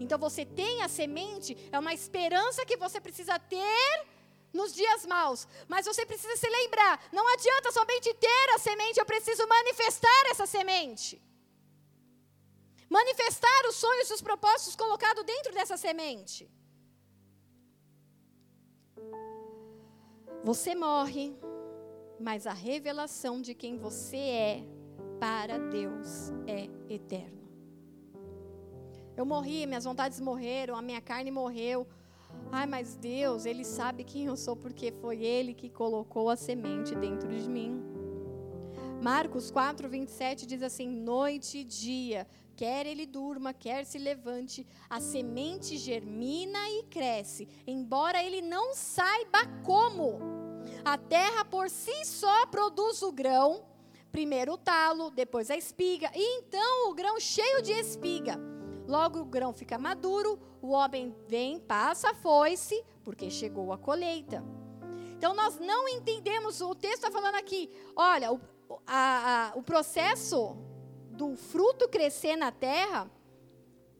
Então você tem a semente, é uma esperança que você precisa ter nos dias maus. Mas você precisa se lembrar: não adianta somente ter a semente, eu preciso manifestar essa semente. Manifestar os sonhos e os propósitos colocados dentro dessa semente. Você morre, mas a revelação de quem você é para Deus é eterno. Eu morri, minhas vontades morreram, a minha carne morreu. Ai, mas Deus, Ele sabe quem eu sou, porque foi Ele que colocou a semente dentro de mim. Marcos 4, 27 diz assim: Noite e dia, quer ele durma, quer se levante, a semente germina e cresce, embora ele não saiba como. A terra por si só produz o grão, primeiro o talo, depois a espiga, e então o grão cheio de espiga. Logo o grão fica maduro, o homem vem, passa a foice, porque chegou a colheita. Então nós não entendemos, o texto está falando aqui, olha, o, a, a, o processo do fruto crescer na terra,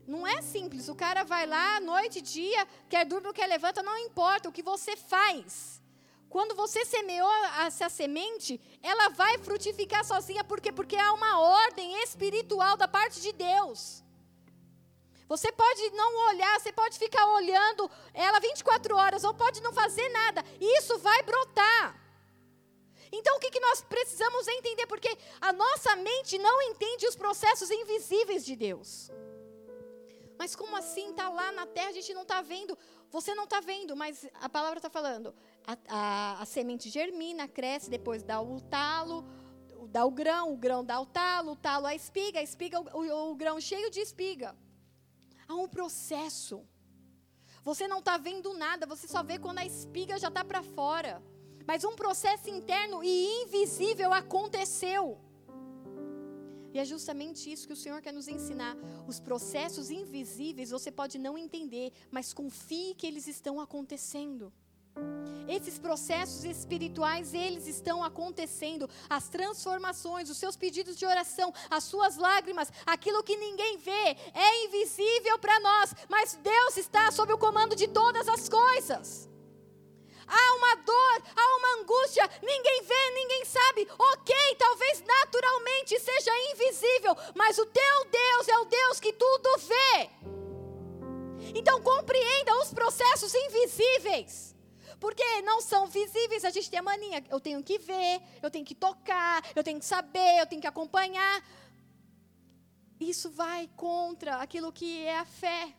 não é simples. O cara vai lá, noite dia, quer dormir, quer levanta, não importa o que você faz. Quando você semeou essa semente, ela vai frutificar sozinha. Por quê? Porque há uma ordem espiritual da parte de Deus. Você pode não olhar, você pode ficar olhando ela 24 horas, ou pode não fazer nada. Isso vai brotar. Então o que, que nós precisamos entender? Porque a nossa mente não entende os processos invisíveis de Deus. Mas como assim está lá na terra, a gente não está vendo? Você não está vendo, mas a palavra está falando. A, a, a, semente germina, cresce, depois dá o talo, dá o grão, o grão dá o talo, o talo a espiga, a espiga o, o, o grão cheio de espiga. Há um processo. Você não está vendo nada, você só vê quando a espiga já está para fora. Mas um processo interno e invisível aconteceu. E é justamente isso que o Senhor quer nos ensinar. Os processos invisíveis você pode não entender, mas confie que eles estão acontecendo. Esses processos espirituais, eles estão acontecendo. As transformações, os seus pedidos de oração, as suas lágrimas, aquilo que ninguém vê, é invisível para nós, mas Deus está sob o comando de todas as coisas há uma dor, há uma angústia, ninguém vê, ninguém sabe. Ok, talvez naturalmente seja invisível, mas o teu Deus é o Deus que tudo vê. Então compreenda os processos invisíveis. Porque não são visíveis, a gente tem a mania. Eu tenho que ver, eu tenho que tocar, eu tenho que saber, eu tenho que acompanhar. Isso vai contra aquilo que é a fé.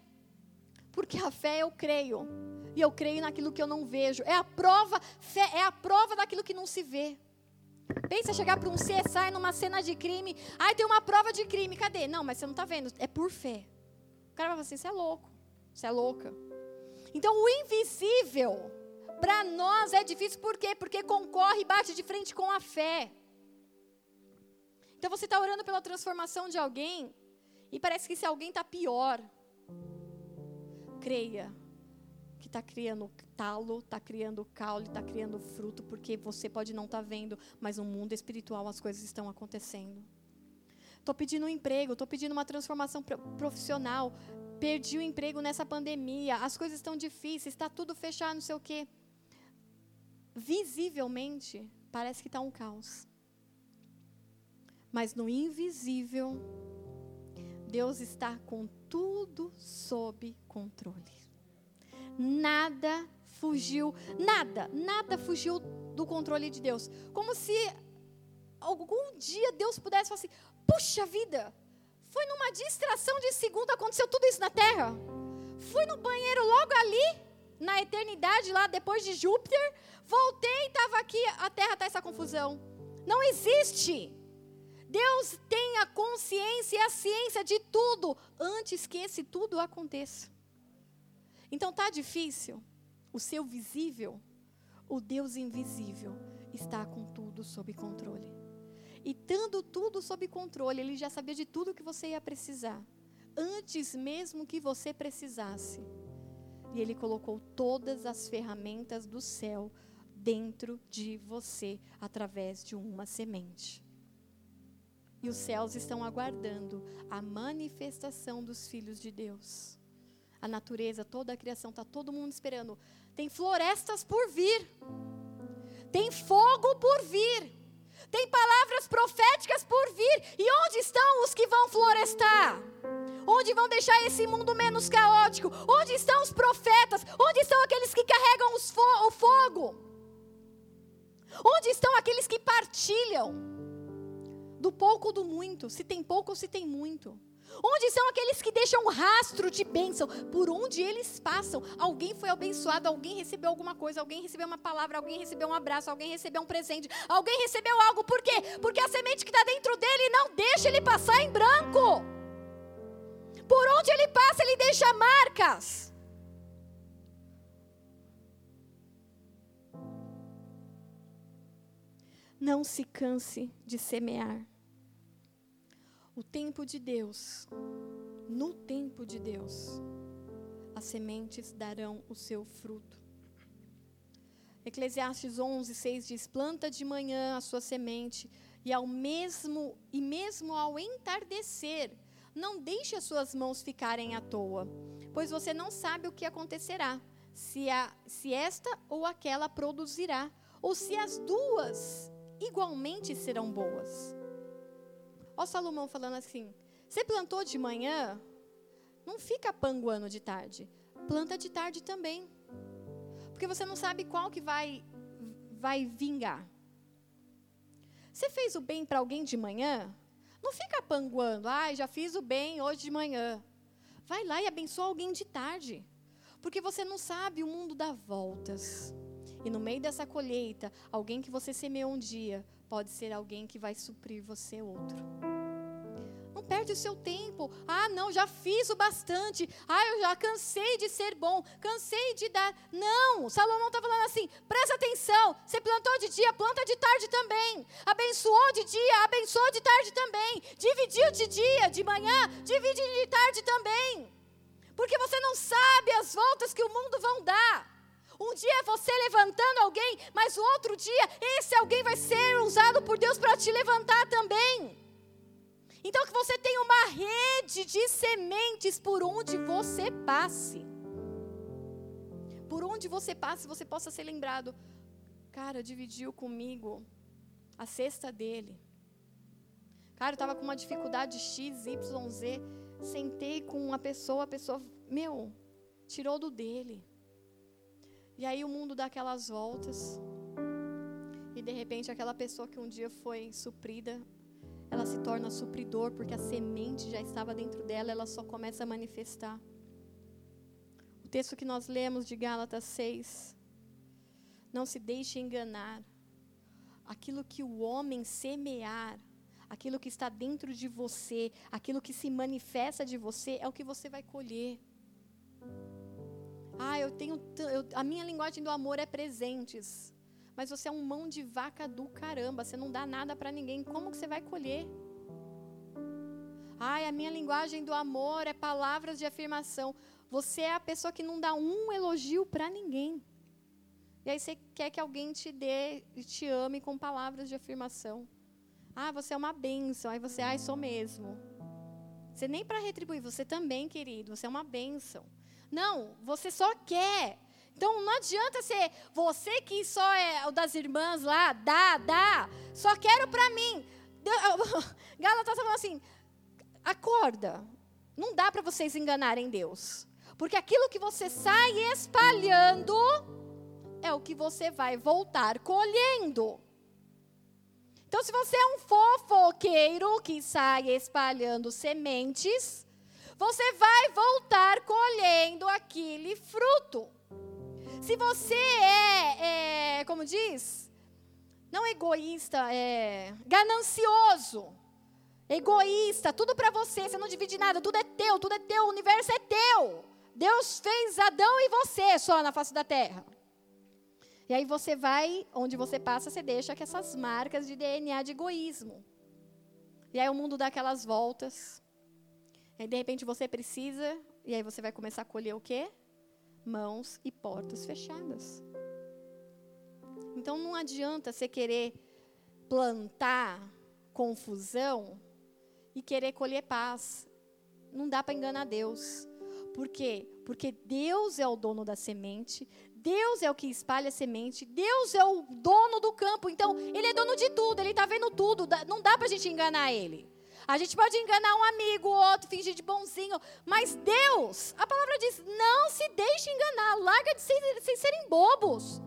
Porque a fé eu creio. E eu creio naquilo que eu não vejo. É a prova, fé, é a prova daquilo que não se vê. Pensa chegar para um CSI numa cena de crime. Ai, tem uma prova de crime. Cadê? Não, mas você não está vendo. É por fé. O cara vai falar assim: você é louco. Você é louca. Então, o invisível, para nós é difícil. Por quê? Porque concorre e bate de frente com a fé. Então, você está orando pela transformação de alguém. E parece que se alguém está pior. Creia que está criando talo, está criando caule, está criando fruto, porque você pode não estar tá vendo, mas no mundo espiritual as coisas estão acontecendo. Estou pedindo um emprego, estou pedindo uma transformação profissional, perdi o emprego nessa pandemia, as coisas estão difíceis, está tudo fechado, não sei o quê. Visivelmente, parece que está um caos. Mas no invisível, Deus está com tudo sob controle. Nada fugiu, nada, nada fugiu do controle de Deus. Como se algum dia Deus pudesse falar assim: puxa vida, foi numa distração de segundo aconteceu tudo isso na terra. Fui no banheiro logo ali, na eternidade, lá depois de Júpiter. Voltei e estava aqui, a terra está essa confusão. Não existe. Deus tem a consciência e a ciência de tudo antes que esse tudo aconteça. Então tá difícil? O seu visível, o Deus invisível está com tudo sob controle. E tendo tudo sob controle, ele já sabia de tudo que você ia precisar, antes mesmo que você precisasse. E ele colocou todas as ferramentas do céu dentro de você através de uma semente. E os céus estão aguardando a manifestação dos filhos de Deus. A natureza, toda a criação, está todo mundo esperando. Tem florestas por vir. Tem fogo por vir. Tem palavras proféticas por vir. E onde estão os que vão florestar? Onde vão deixar esse mundo menos caótico? Onde estão os profetas? Onde estão aqueles que carregam fo o fogo? Onde estão aqueles que partilham do pouco ou do muito? Se tem pouco ou se tem muito? Onde são aqueles que deixam um rastro de bênção? Por onde eles passam? Alguém foi abençoado, alguém recebeu alguma coisa, alguém recebeu uma palavra, alguém recebeu um abraço, alguém recebeu um presente, alguém recebeu algo. Por quê? Porque a semente que está dentro dele não deixa ele passar em branco. Por onde ele passa, ele deixa marcas. Não se canse de semear. O tempo de Deus, no tempo de Deus, as sementes darão o seu fruto. Eclesiastes 11, 6 diz: Planta de manhã a sua semente, e ao mesmo e mesmo ao entardecer, não deixe as suas mãos ficarem à toa, pois você não sabe o que acontecerá, se, a, se esta ou aquela produzirá, ou se as duas igualmente serão boas. Ó Salomão falando assim: você plantou de manhã, não fica panguando de tarde. Planta de tarde também. Porque você não sabe qual que vai vai vingar. Você fez o bem para alguém de manhã? Não fica panguando. Ai, ah, já fiz o bem hoje de manhã. Vai lá e abençoa alguém de tarde. Porque você não sabe, o mundo dá voltas. E no meio dessa colheita, alguém que você semeou um dia pode ser alguém que vai suprir você outro. Não perde o seu tempo. Ah, não, já fiz o bastante. Ah, eu já cansei de ser bom, cansei de dar. Não, Salomão está falando assim: presta atenção. Você plantou de dia, planta de tarde também. Abençoou de dia, abençoou de tarde também. Dividiu de dia, de manhã, divide de tarde também. Porque você não sabe as voltas que o mundo vão dar. Um dia é você levantando alguém, mas o outro dia esse alguém vai ser usado por Deus para te levantar também. Então que você tenha uma rede de sementes por onde você passe. Por onde você passe, você possa ser lembrado. Cara, dividiu comigo a cesta dele. Cara, eu estava com uma dificuldade X, Y, Z. Sentei com uma pessoa, a pessoa, meu, tirou do dele. E aí o mundo dá aquelas voltas. E de repente aquela pessoa que um dia foi suprida, ela se torna supridor porque a semente já estava dentro dela, ela só começa a manifestar. O texto que nós lemos de Gálatas 6. Não se deixe enganar. Aquilo que o homem semear, aquilo que está dentro de você, aquilo que se manifesta de você, é o que você vai colher. Ah, eu tenho. Eu, a minha linguagem do amor é presentes. Mas você é um mão de vaca do caramba. Você não dá nada para ninguém. Como que você vai colher? Ai, a minha linguagem do amor é palavras de afirmação. Você é a pessoa que não dá um elogio para ninguém. E aí você quer que alguém te dê e te ame com palavras de afirmação. Ah, você é uma bênção. Aí você, ai, sou mesmo. Você nem para retribuir, você também, querido. Você é uma bênção. Não, você só quer. Então não adianta ser você que só é o das irmãs lá, dá, dá, só quero para mim. [laughs] Gálatas tá falando assim: acorda. Não dá para vocês enganarem Deus. Porque aquilo que você sai espalhando é o que você vai voltar colhendo. Então, se você é um fofoqueiro que sai espalhando sementes, você vai voltar colhendo aquele fruto. Se você é, é como diz, não egoísta, é ganancioso, egoísta, tudo para você, você não divide nada, tudo é teu, tudo é teu, o universo é teu. Deus fez Adão e você só na face da terra. E aí você vai, onde você passa, você deixa que essas marcas de DNA de egoísmo. E aí o mundo dá aquelas voltas. E aí, de repente você precisa, e aí você vai começar a colher o quê? Mãos e portas fechadas. Então não adianta você querer plantar confusão e querer colher paz. Não dá para enganar Deus. Por quê? Porque Deus é o dono da semente, Deus é o que espalha a semente, Deus é o dono do campo. Então, Ele é dono de tudo, Ele está vendo tudo. Não dá para a gente enganar Ele. A gente pode enganar um amigo, outro, fingir de bonzinho, mas Deus, a palavra diz: não se deixe enganar, larga de vocês serem bobos.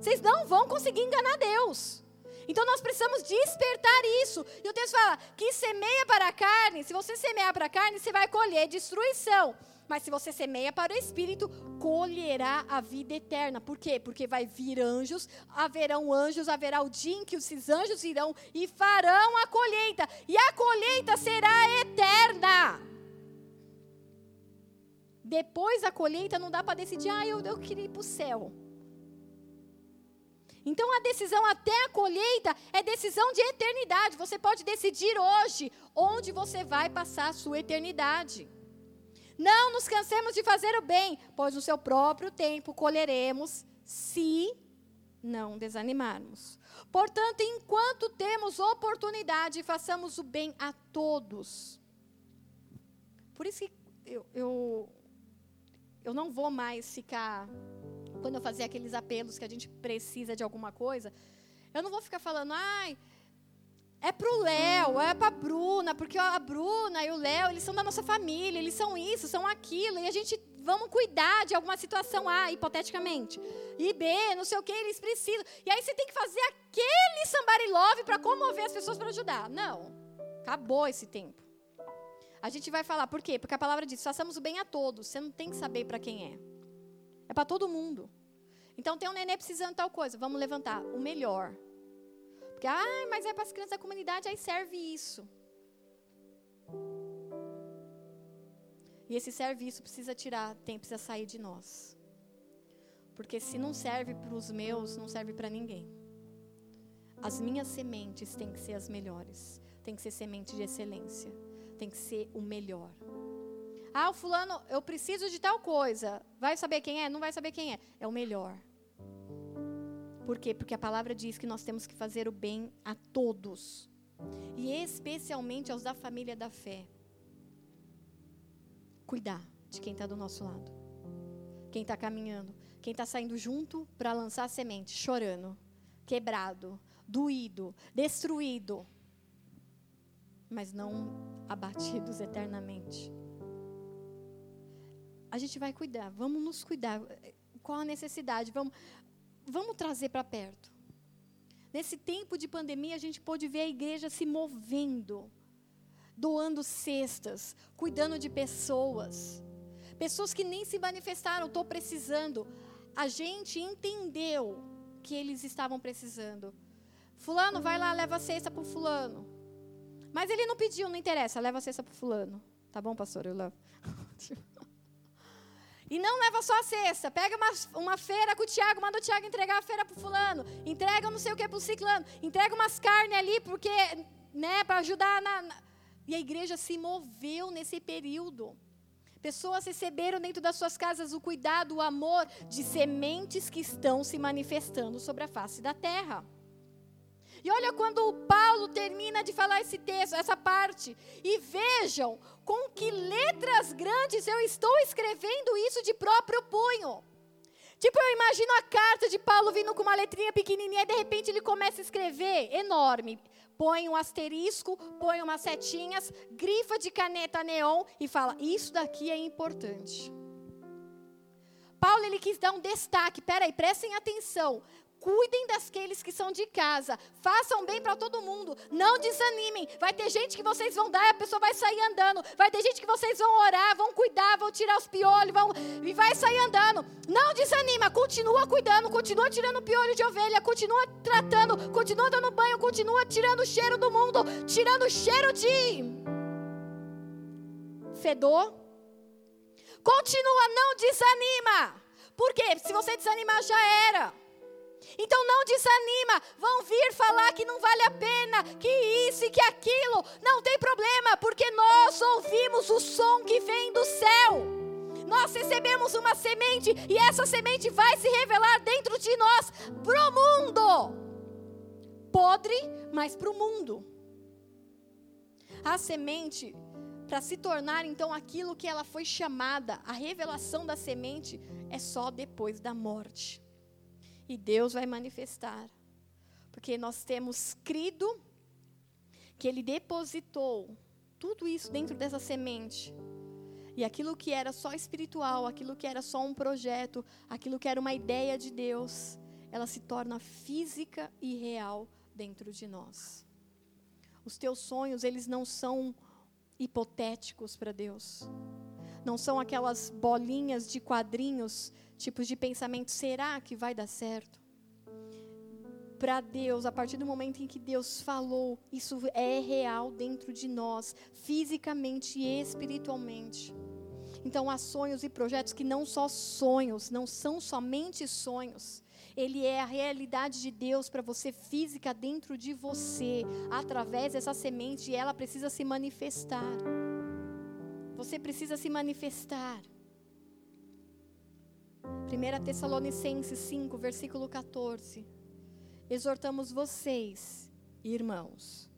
Vocês não vão conseguir enganar Deus. Então nós precisamos despertar isso. E o texto fala que semeia para a carne, se você semear para a carne, você vai colher destruição. Mas se você semeia para o espírito, colherá a vida eterna. Por quê? Porque vai vir anjos, haverão anjos, haverá o dia em que esses anjos irão e farão a colheita. E a colheita será eterna. Depois da colheita não dá para decidir, ah, eu, eu queria ir para o céu. Então a decisão até a colheita é decisão de eternidade. Você pode decidir hoje onde você vai passar a sua eternidade. Não nos cansemos de fazer o bem, pois no seu próprio tempo colheremos, se não desanimarmos. Portanto, enquanto temos oportunidade, façamos o bem a todos. Por isso que eu, eu, eu não vou mais ficar quando eu fazia aqueles apelos que a gente precisa de alguma coisa, eu não vou ficar falando, ai, é pro Léo, é pra Bruna, porque a Bruna e o Léo, eles são da nossa família, eles são isso, são aquilo, e a gente vamos cuidar de alguma situação A, hipoteticamente. E B, não sei o que, eles precisam. E aí você tem que fazer aquele somebody love para comover as pessoas para ajudar. Não. Acabou esse tempo. A gente vai falar, por quê? Porque a palavra diz: façamos o bem a todos. Você não tem que saber para quem é. É para todo mundo. Então tem um neném precisando de tal coisa, vamos levantar o melhor. Porque, ah, mas é para as crianças da comunidade, aí serve isso. E esse serviço precisa tirar, tem, precisa sair de nós. Porque se não serve para os meus, não serve para ninguém. As minhas sementes têm que ser as melhores. Tem que ser semente de excelência. Tem que ser o melhor. Ah, o fulano, eu preciso de tal coisa. Vai saber quem é? Não vai saber quem é. É o melhor. Por quê? Porque a palavra diz que nós temos que fazer o bem a todos. E especialmente aos da família da fé. Cuidar de quem está do nosso lado. Quem está caminhando. Quem está saindo junto para lançar semente, chorando, quebrado, doído, destruído. Mas não abatidos eternamente a gente vai cuidar, vamos nos cuidar. Qual a necessidade? Vamos, vamos trazer para perto. Nesse tempo de pandemia, a gente pôde ver a igreja se movendo, doando cestas, cuidando de pessoas. Pessoas que nem se manifestaram, estou precisando. A gente entendeu que eles estavam precisando. Fulano, vai lá, leva a cesta para fulano. Mas ele não pediu, não interessa, leva a cesta para fulano. Tá bom, pastor? Eu levo. [laughs] E não leva só a cesta. Pega uma, uma feira com o Tiago, manda o Tiago entregar a feira para o fulano. Entrega não sei o que para o ciclano. Entrega umas carnes ali, porque, né, para ajudar na, na... E a igreja se moveu nesse período. Pessoas receberam dentro das suas casas o cuidado, o amor de sementes que estão se manifestando sobre a face da terra. E olha quando Paulo termina de falar esse texto, essa parte. E vejam com que letras grandes eu estou escrevendo isso de próprio punho. Tipo, eu imagino a carta de Paulo vindo com uma letrinha pequenininha e de repente ele começa a escrever enorme. Põe um asterisco, põe umas setinhas, grifa de caneta neon e fala: Isso daqui é importante. Paulo ele quis dar um destaque. Peraí, prestem atenção cuidem daqueles que são de casa, façam bem para todo mundo, não desanimem. Vai ter gente que vocês vão dar e a pessoa vai sair andando. Vai ter gente que vocês vão orar, vão cuidar, vão tirar os piolhos, vão e vai sair andando. Não desanima, continua cuidando, continua tirando piolho de ovelha, continua tratando, continua dando banho, continua tirando o cheiro do mundo, tirando o cheiro de fedor. Continua, não desanima. Porque se você desanimar já era. Então não desanima, vão vir falar que não vale a pena, que isso e que aquilo. Não tem problema, porque nós ouvimos o som que vem do céu. Nós recebemos uma semente e essa semente vai se revelar dentro de nós para o mundo. Podre, mas para o mundo. A semente, para se tornar então aquilo que ela foi chamada, a revelação da semente é só depois da morte e Deus vai manifestar. Porque nós temos crido que Ele depositou tudo isso dentro dessa semente. E aquilo que era só espiritual, aquilo que era só um projeto, aquilo que era uma ideia de Deus, ela se torna física e real dentro de nós. Os teus sonhos, eles não são hipotéticos para Deus. Não são aquelas bolinhas de quadrinhos tipos de pensamento, será que vai dar certo? Para Deus, a partir do momento em que Deus falou, isso é real dentro de nós, fisicamente e espiritualmente. Então há sonhos e projetos que não só sonhos, não são somente sonhos. Ele é a realidade de Deus para você física dentro de você, através dessa semente, e ela precisa se manifestar. Você precisa se manifestar. 1 Tessalonicenses 5, versículo 14. Exortamos vocês, irmãos,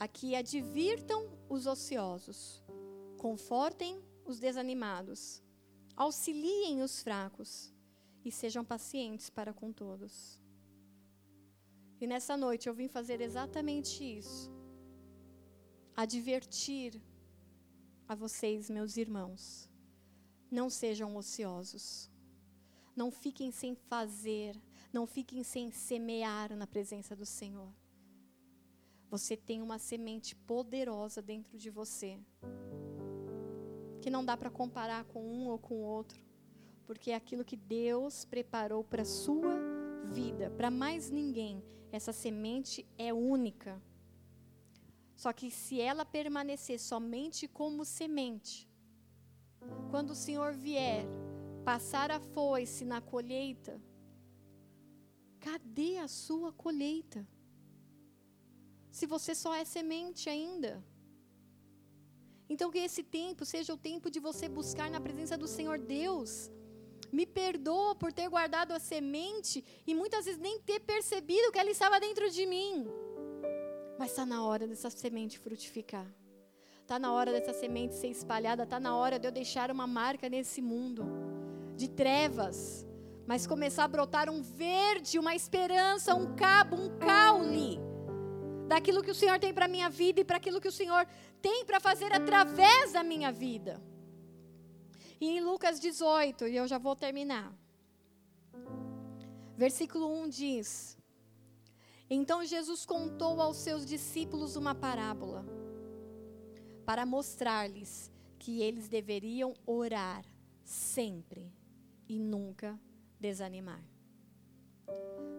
a que advirtam os ociosos, confortem os desanimados, auxiliem os fracos e sejam pacientes para com todos. E nessa noite eu vim fazer exatamente isso. Advertir a vocês, meus irmãos, não sejam ociosos. Não fiquem sem fazer, não fiquem sem semear na presença do Senhor. Você tem uma semente poderosa dentro de você, que não dá para comparar com um ou com outro, porque é aquilo que Deus preparou para sua vida, para mais ninguém. Essa semente é única. Só que se ela permanecer somente como semente, quando o Senhor vier passar a foice na colheita, cadê a sua colheita? Se você só é semente ainda. Então, que esse tempo seja o tempo de você buscar na presença do Senhor Deus. Me perdoa por ter guardado a semente e muitas vezes nem ter percebido que ela estava dentro de mim. Mas está na hora dessa semente frutificar. Está na hora dessa semente ser espalhada. Está na hora de eu deixar uma marca nesse mundo de trevas, mas começar a brotar um verde, uma esperança, um cabo, um caule daquilo que o Senhor tem para a minha vida e para aquilo que o Senhor tem para fazer através da minha vida. E em Lucas 18, e eu já vou terminar. Versículo 1 diz: Então Jesus contou aos seus discípulos uma parábola, para mostrar-lhes que eles deveriam orar sempre e nunca desanimar.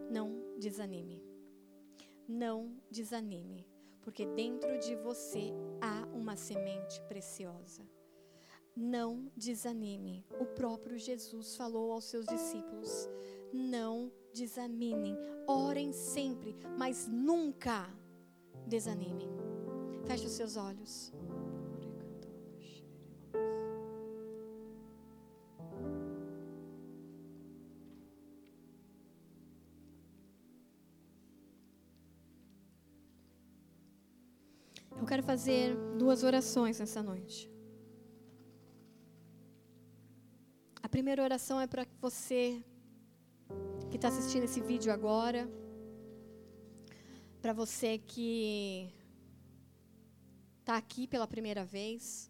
Não desanime. Não desanime, porque dentro de você há uma semente preciosa. Não desanime. O próprio Jesus falou aos seus discípulos: não desanimem, orem sempre, mas nunca desanimem. Feche os seus olhos. Eu quero fazer duas orações nessa noite. A primeira oração é para você que está assistindo esse vídeo agora, para você que está aqui pela primeira vez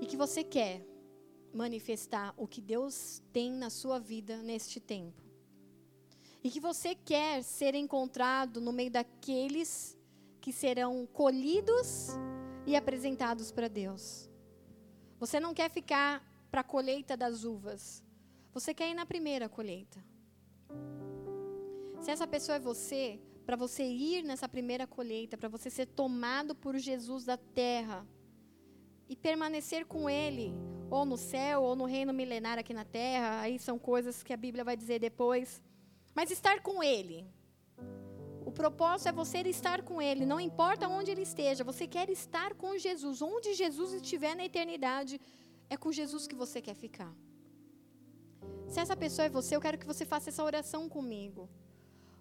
e que você quer manifestar o que Deus tem na sua vida neste tempo. e que você quer ser encontrado no meio daqueles que serão colhidos e apresentados para Deus. Você não quer ficar para a colheita das uvas. Você quer ir na primeira colheita. Se essa pessoa é você, para você ir nessa primeira colheita, para você ser tomado por Jesus da terra e permanecer com Ele, ou no céu, ou no reino milenar aqui na terra, aí são coisas que a Bíblia vai dizer depois. Mas estar com Ele. O propósito é você estar com Ele, não importa onde Ele esteja, você quer estar com Jesus. Onde Jesus estiver na eternidade, é com Jesus que você quer ficar. Se essa pessoa é você, eu quero que você faça essa oração comigo.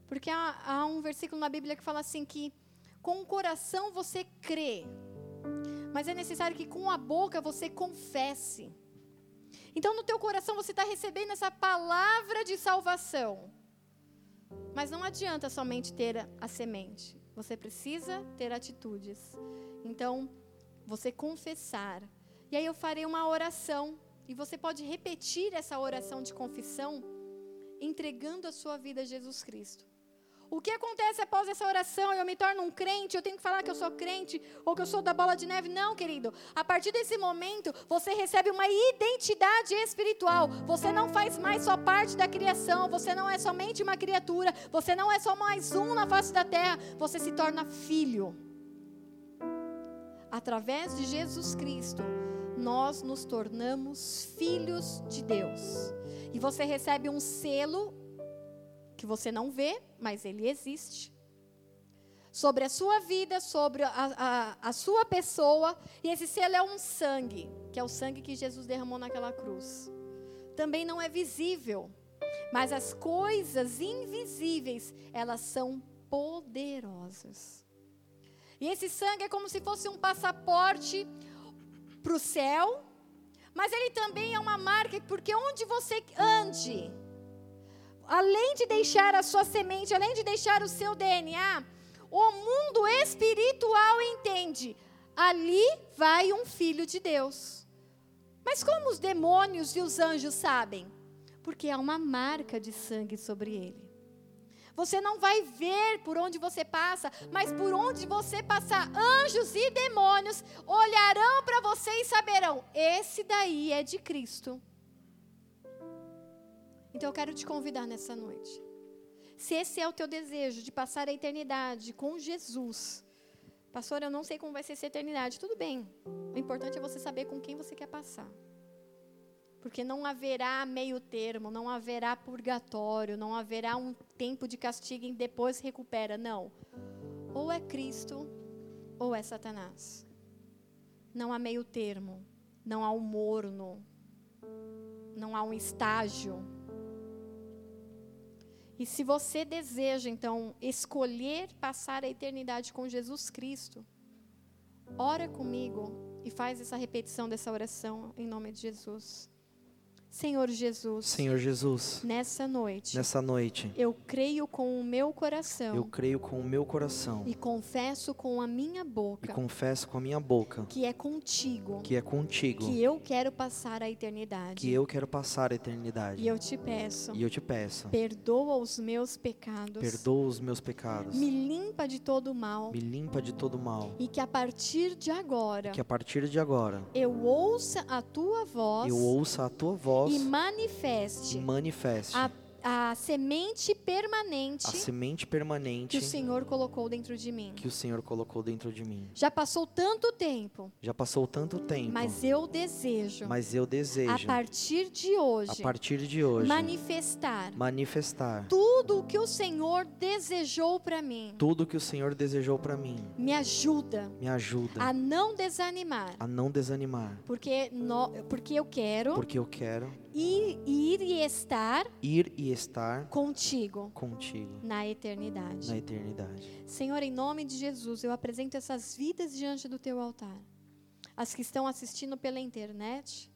Porque há, há um versículo na Bíblia que fala assim que com o coração você crê, mas é necessário que com a boca você confesse. Então no teu coração você está recebendo essa palavra de salvação. Mas não adianta somente ter a, a semente. Você precisa ter atitudes. Então, você confessar. E aí eu farei uma oração. E você pode repetir essa oração de confissão, entregando a sua vida a Jesus Cristo. O que acontece após essa oração? Eu me torno um crente, eu tenho que falar que eu sou crente ou que eu sou da bola de neve? Não, querido. A partir desse momento, você recebe uma identidade espiritual. Você não faz mais só parte da criação, você não é somente uma criatura, você não é só mais um na face da terra, você se torna filho. Através de Jesus Cristo, nós nos tornamos filhos de Deus. E você recebe um selo que você não vê, mas ele existe. Sobre a sua vida, sobre a, a, a sua pessoa. E esse selo é um sangue, que é o sangue que Jesus derramou naquela cruz. Também não é visível, mas as coisas invisíveis, elas são poderosas. E esse sangue é como se fosse um passaporte para o céu, mas ele também é uma marca, porque onde você ande, além de deixar a sua semente, além de deixar o seu DNA, o mundo espiritual entende: ali vai um filho de Deus. Mas como os demônios e os anjos sabem? Porque há uma marca de sangue sobre ele. Você não vai ver por onde você passa, mas por onde você passar, anjos e demônios olharão para você e saberão: esse daí é de Cristo. Então eu quero te convidar nessa noite. Se esse é o teu desejo de passar a eternidade com Jesus, pastor, eu não sei como vai ser essa eternidade. Tudo bem. O importante é você saber com quem você quer passar. Porque não haverá meio termo, não haverá purgatório, não haverá um tempo de castigo e depois recupera. Não. Ou é Cristo ou é Satanás. Não há meio termo, não há um morno, não há um estágio. E se você deseja, então, escolher passar a eternidade com Jesus Cristo, ora comigo e faz essa repetição dessa oração em nome de Jesus. Senhor Jesus. Senhor Jesus. Nessa noite. Nessa noite. Eu creio com o meu coração. Eu creio com o meu coração. E confesso com a minha boca. E confesso com a minha boca. Que é contigo. Que é contigo. Que eu quero passar a eternidade. Que eu quero passar a eternidade. E eu te peço. E eu te peço. Perdoa os meus pecados. Perdoa os meus pecados. Me limpa de todo mal. Me limpa de todo mal. E que a partir de agora. Que a partir de agora. Eu ouça a tua voz. Eu ouça a tua voz e manifeste, e manifeste a a semente permanente, a semente permanente que o Senhor colocou dentro de mim. Que o Senhor colocou dentro de mim. Já passou tanto tempo. Já passou tanto tempo. Mas eu desejo. Mas eu desejo. A partir de hoje. A partir de hoje. Manifestar. Manifestar. Tudo o que o Senhor desejou para mim. Tudo que o Senhor desejou para mim. Me ajuda. Me ajuda. A não desanimar. A não desanimar. Porque no, porque eu quero. Porque eu quero. Ir, ir e estar. Ir e estar contigo, contigo na eternidade. Na eternidade. Senhor, em nome de Jesus, eu apresento essas vidas diante do teu altar. As que estão assistindo pela internet,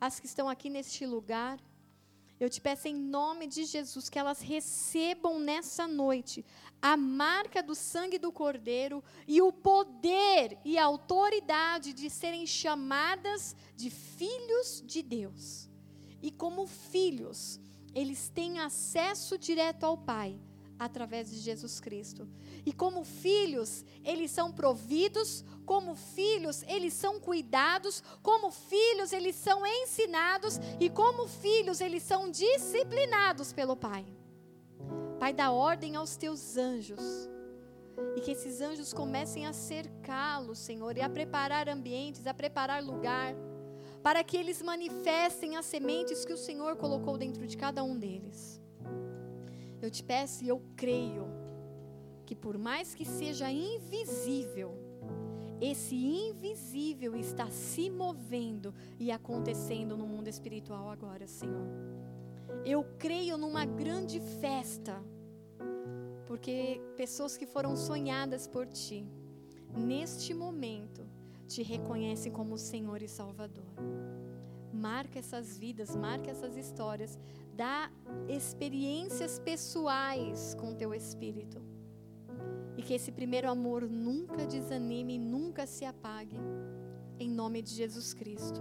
as que estão aqui neste lugar. Eu te peço em nome de Jesus que elas recebam nessa noite a marca do sangue do Cordeiro e o poder e a autoridade de serem chamadas de filhos de Deus. E como filhos, eles têm acesso direto ao Pai através de Jesus Cristo. E como filhos, eles são providos, como filhos, eles são cuidados, como filhos, eles são ensinados e como filhos, eles são disciplinados pelo Pai. Pai, dá ordem aos teus anjos. E que esses anjos comecem a cercá-los, Senhor, e a preparar ambientes, a preparar lugar, para que eles manifestem as sementes que o Senhor colocou dentro de cada um deles. Eu te peço e eu creio que por mais que seja invisível, esse invisível está se movendo e acontecendo no mundo espiritual agora, Senhor. Eu creio numa grande festa, porque pessoas que foram sonhadas por Ti, neste momento, te reconhecem como Senhor e Salvador. Marca essas vidas, marca essas histórias, dá experiências pessoais com Teu Espírito. E que esse primeiro amor nunca desanime, nunca se apague. Em nome de Jesus Cristo.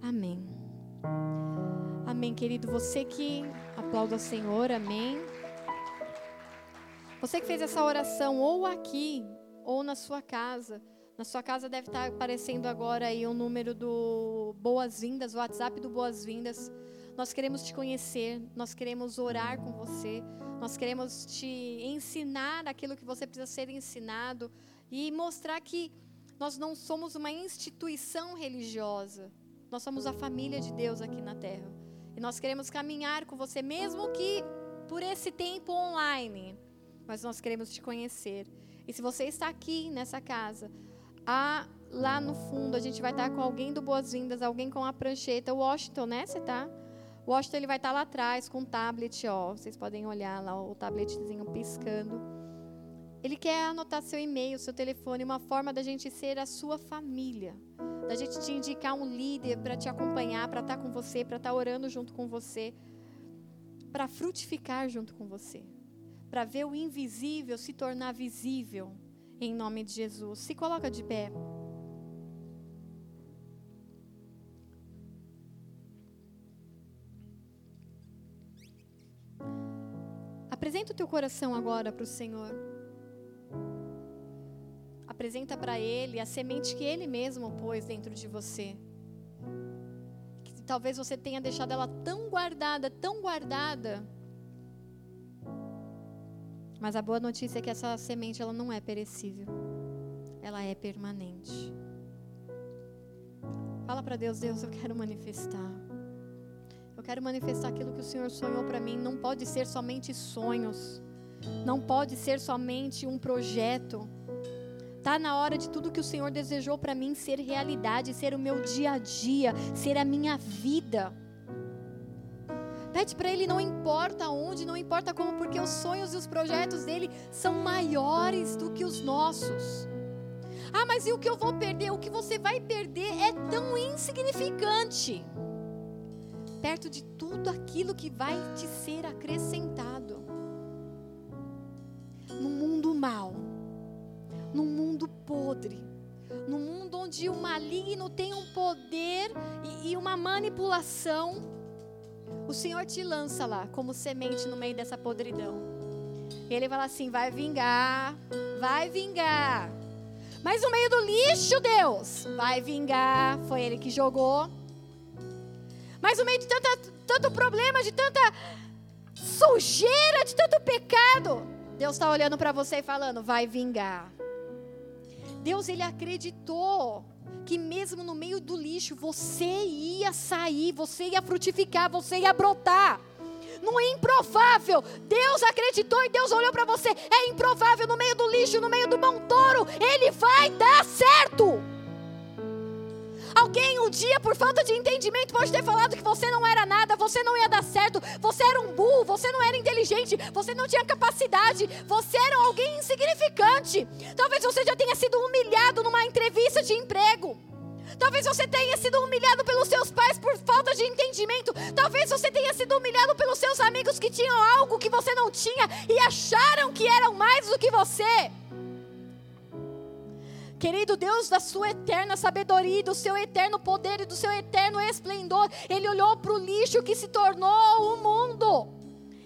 Amém. Amém, querido. Você que aplauda o Senhor, amém. Você que fez essa oração ou aqui ou na sua casa. Na sua casa deve estar aparecendo agora aí o número do Boas-Vindas, o WhatsApp do Boas-Vindas. Nós queremos te conhecer, nós queremos orar com você, nós queremos te ensinar aquilo que você precisa ser ensinado e mostrar que nós não somos uma instituição religiosa, nós somos a família de Deus aqui na terra. E nós queremos caminhar com você, mesmo que por esse tempo online, mas nós queremos te conhecer. E se você está aqui nessa casa, há, lá no fundo a gente vai estar com alguém do Boas-Vindas, alguém com a prancheta, o Washington, né? Você está? O Washington ele vai estar lá atrás com o tablet, ó. Vocês podem olhar lá o tabletzinho piscando. Ele quer anotar seu e-mail, seu telefone, uma forma da gente ser a sua família, da gente te indicar um líder para te acompanhar, para estar com você, para estar orando junto com você, para frutificar junto com você, para ver o invisível se tornar visível, em nome de Jesus. Se coloca de pé. Apresenta o teu coração agora para o Senhor. Apresenta para Ele a semente que Ele mesmo pôs dentro de você. Que talvez você tenha deixado ela tão guardada, tão guardada. Mas a boa notícia é que essa semente ela não é perecível. Ela é permanente. Fala para Deus, Deus, eu quero manifestar quero manifestar aquilo que o Senhor sonhou para mim. Não pode ser somente sonhos. Não pode ser somente um projeto. Tá na hora de tudo que o Senhor desejou para mim ser realidade, ser o meu dia a dia, ser a minha vida. Pede para Ele, não importa onde, não importa como, porque os sonhos e os projetos dele são maiores do que os nossos. Ah, mas e o que eu vou perder? O que você vai perder é tão insignificante perto de tudo aquilo que vai te ser acrescentado. No mundo mal, no mundo podre, no mundo onde o maligno tem um poder e, e uma manipulação, o Senhor te lança lá como semente no meio dessa podridão. Ele fala assim: vai vingar, vai vingar. Mas no meio do lixo, Deus, vai vingar. Foi Ele que jogou. Mas no meio de tanta, tanto problema, de tanta sujeira, de tanto pecado, Deus está olhando para você e falando: vai vingar. Deus, ele acreditou que mesmo no meio do lixo você ia sair, você ia frutificar, você ia brotar. No improvável, Deus acreditou e Deus olhou para você. É improvável no meio do lixo, no meio do montouro, ele vai dar certo. Alguém um dia, por falta de entendimento, pode ter falado que você não era nada, você não ia dar certo, você era um burro, você não era inteligente, você não tinha capacidade, você era alguém insignificante. Talvez você já tenha sido humilhado numa entrevista de emprego. Talvez você tenha sido humilhado pelos seus pais por falta de entendimento. Talvez você tenha sido humilhado pelos seus amigos que tinham algo que você não tinha e acharam que eram mais do que você. Querido Deus, da sua eterna sabedoria, do seu eterno poder e do seu eterno esplendor, ele olhou para o lixo que se tornou o mundo.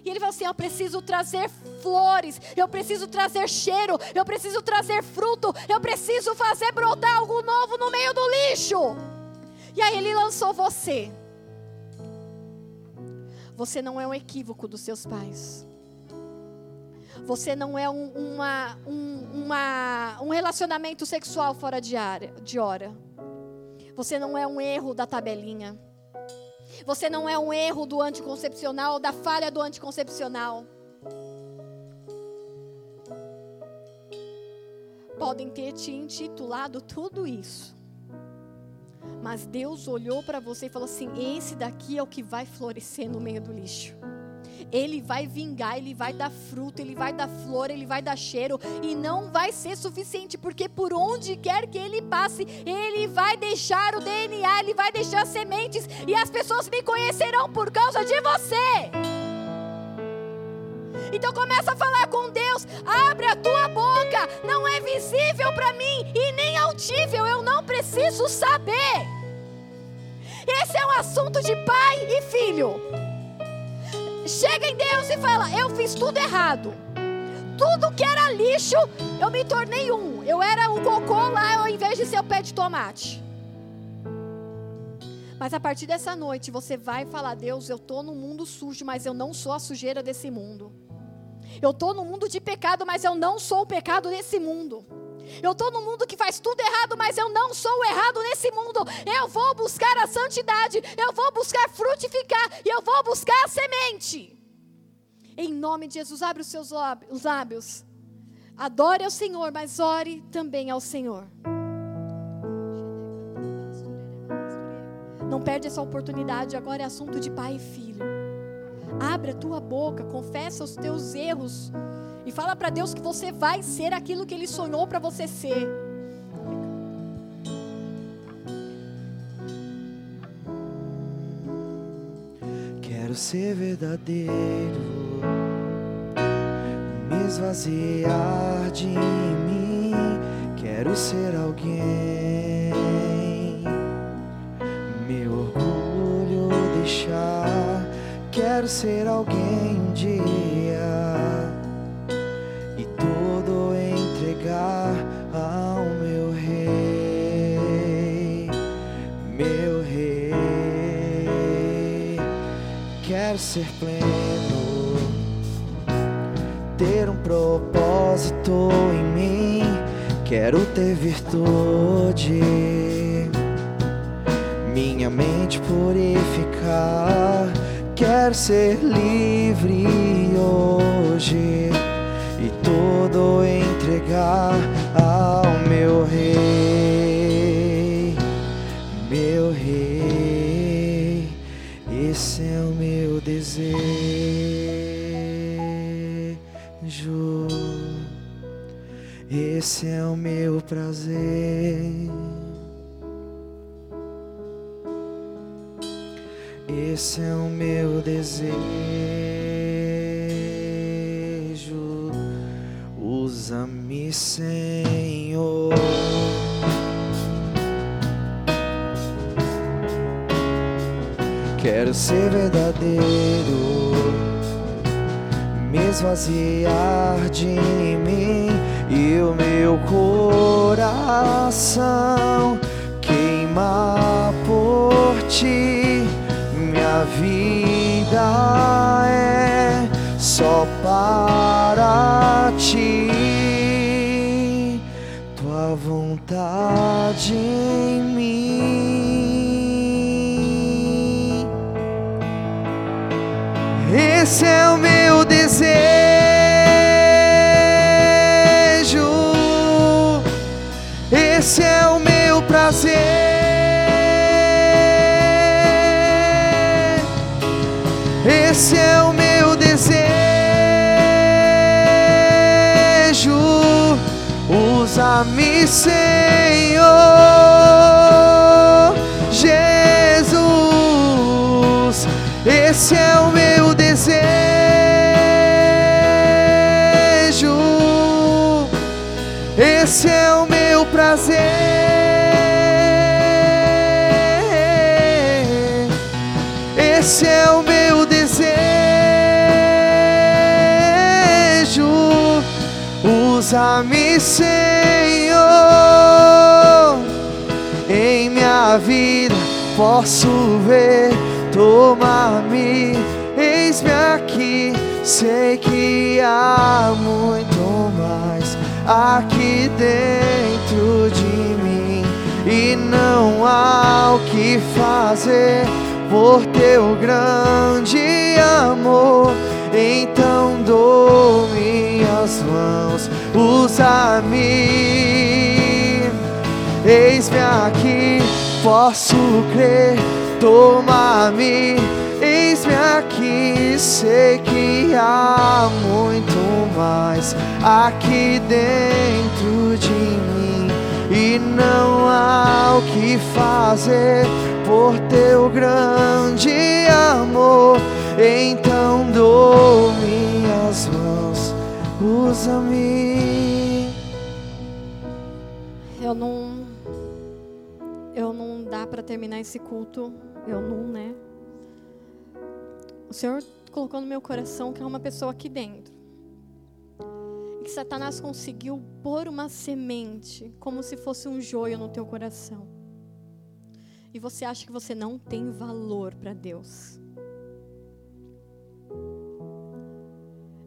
E ele falou assim: Eu preciso trazer flores, eu preciso trazer cheiro, eu preciso trazer fruto, eu preciso fazer brotar algo novo no meio do lixo. E aí ele lançou você. Você não é um equívoco dos seus pais. Você não é um, uma, um, uma, um relacionamento sexual fora de, área, de hora. Você não é um erro da tabelinha. Você não é um erro do anticoncepcional, da falha do anticoncepcional. Podem ter te intitulado tudo isso. Mas Deus olhou para você e falou assim: esse daqui é o que vai florescer no meio do lixo. Ele vai vingar, ele vai dar fruto, ele vai dar flor, ele vai dar cheiro e não vai ser suficiente, porque por onde quer que ele passe, ele vai deixar o DNA, ele vai deixar sementes e as pessoas me conhecerão por causa de você. Então começa a falar com Deus, abre a tua boca, não é visível para mim e nem autível, eu não preciso saber. Esse é um assunto de pai e filho. Chega em Deus e fala: Eu fiz tudo errado. Tudo que era lixo, eu me tornei um. Eu era o cocô lá ao invés de ser o pé de tomate. Mas a partir dessa noite você vai falar: Deus, eu estou no mundo sujo, mas eu não sou a sujeira desse mundo. Eu estou no mundo de pecado, mas eu não sou o pecado desse mundo. Eu estou no mundo que faz tudo errado, mas eu não sou errado nesse mundo. Eu vou buscar a santidade, eu vou buscar frutificar e eu vou buscar a semente. Em nome de Jesus, abre os seus lábios. Adore ao Senhor, mas ore também ao Senhor. Não perde essa oportunidade, agora é assunto de pai e filho. Abre a tua boca, confessa os teus erros e fala para Deus que você vai ser aquilo que Ele sonhou para você ser. Quero ser verdadeiro, me esvaziar de mim. Quero ser alguém, meu orgulho deixar. Quero ser alguém um dia Quero ser pleno, ter um propósito em mim. Quero ter virtude, minha mente purificar. Quero ser livre hoje e todo entregar ao meu rei, desejo, esse é o meu prazer. Esse é o meu desejo. Usa-me, Senhor. Quero ser verdadeiro, me esvaziar de mim e o meu coração queimar por ti. Minha vida é só para ti, tua vontade Esse é o meu desejo, esse é o meu prazer. Esse é o meu desejo. Usa-me, vida. Posso ver, toma-me, eis-me aqui. Sei que há muito mais aqui dentro de mim e não há o que fazer por teu grande amor. Então dou minhas mãos, usa-me. Eis-me aqui, posso crer, toma-me. Eis-me aqui, sei que há muito mais aqui dentro de mim e não há o que fazer por teu grande amor. Então dou minhas mãos, usa-me. Eu não. Para terminar esse culto. Eu não, né? O Senhor colocou no meu coração que é uma pessoa aqui dentro. E que Satanás conseguiu pôr uma semente, como se fosse um joio no teu coração e você acha que você não tem valor para Deus.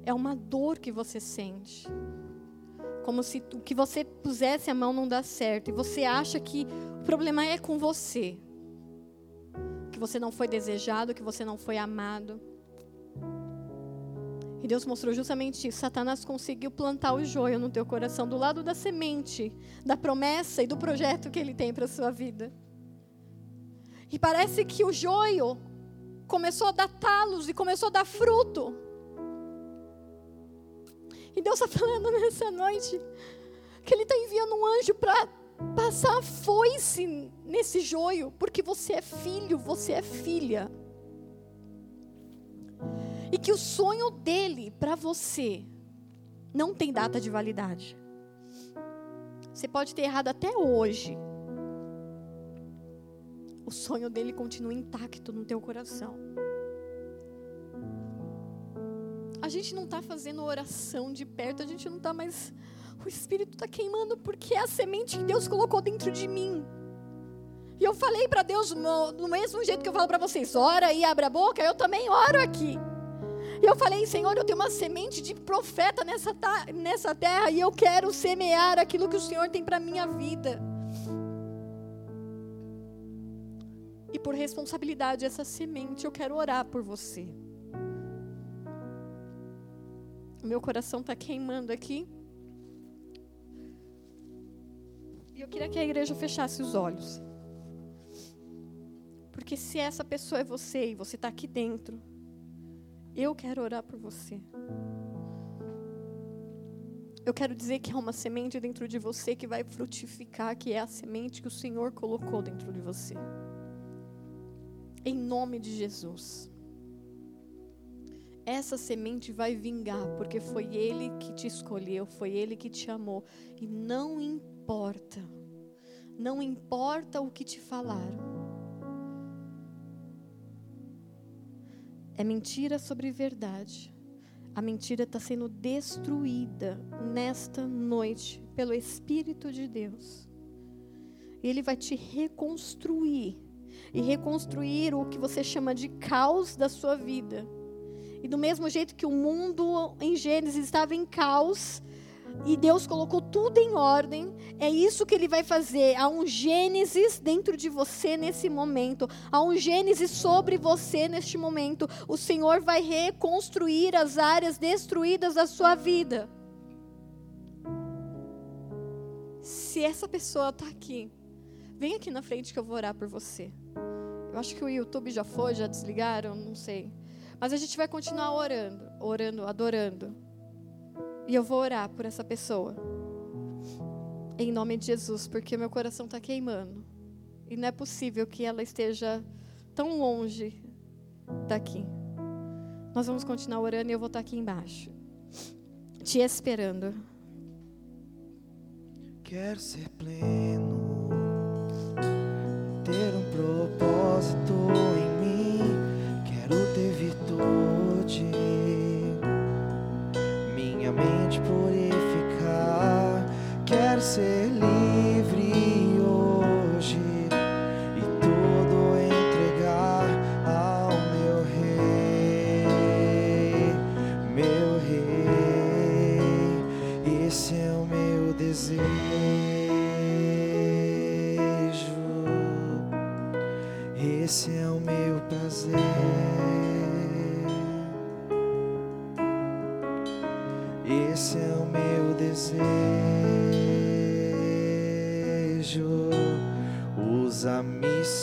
É uma dor que você sente. Como se o que você pusesse a mão não dá certo. E você acha que o problema é com você. Que você não foi desejado, que você não foi amado. E Deus mostrou justamente isso. Satanás conseguiu plantar o joio no teu coração, do lado da semente, da promessa e do projeto que ele tem para a sua vida. E parece que o joio começou a dar talos e começou a dar fruto. E Deus está falando [laughs] nessa noite que Ele está enviando um anjo para passar foice nesse joio, porque você é filho, você é filha. E que o sonho dele para você não tem data de validade. Você pode ter errado até hoje, o sonho dele continua intacto no teu coração. A gente não está fazendo oração de perto, a gente não está mais. O Espírito está queimando porque é a semente que Deus colocou dentro de mim. E eu falei para Deus, no, mesmo jeito que eu falo para vocês, ora e abre a boca, eu também oro aqui. E eu falei, Senhor, eu tenho uma semente de profeta nessa, nessa terra e eu quero semear aquilo que o Senhor tem para minha vida. E por responsabilidade, essa semente, eu quero orar por você. Meu coração está queimando aqui. Eu queria que a igreja fechasse os olhos. Porque se essa pessoa é você e você está aqui dentro, eu quero orar por você. Eu quero dizer que há uma semente dentro de você que vai frutificar, que é a semente que o Senhor colocou dentro de você. Em nome de Jesus. Essa semente vai vingar, porque foi Ele que te escolheu, foi Ele que te amou. E não importa, não importa o que te falaram. É mentira sobre verdade. A mentira está sendo destruída nesta noite pelo Espírito de Deus. Ele vai te reconstruir e reconstruir o que você chama de caos da sua vida. E do mesmo jeito que o mundo em Gênesis estava em caos, e Deus colocou tudo em ordem, é isso que Ele vai fazer. Há um Gênesis dentro de você nesse momento, há um Gênesis sobre você neste momento. O Senhor vai reconstruir as áreas destruídas da sua vida. Se essa pessoa está aqui, vem aqui na frente que eu vou orar por você. Eu acho que o YouTube já foi, já desligaram, não sei. Mas a gente vai continuar orando, orando, adorando. E eu vou orar por essa pessoa. Em nome de Jesus, porque meu coração está queimando. E não é possível que ela esteja tão longe daqui. Nós vamos continuar orando e eu vou estar aqui embaixo, te esperando. Quero ser pleno, ter um propósito em mim. Quero ter virtude, minha mente purificar. Quero ser livre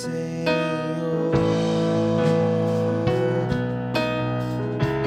Usa-me, Senhor.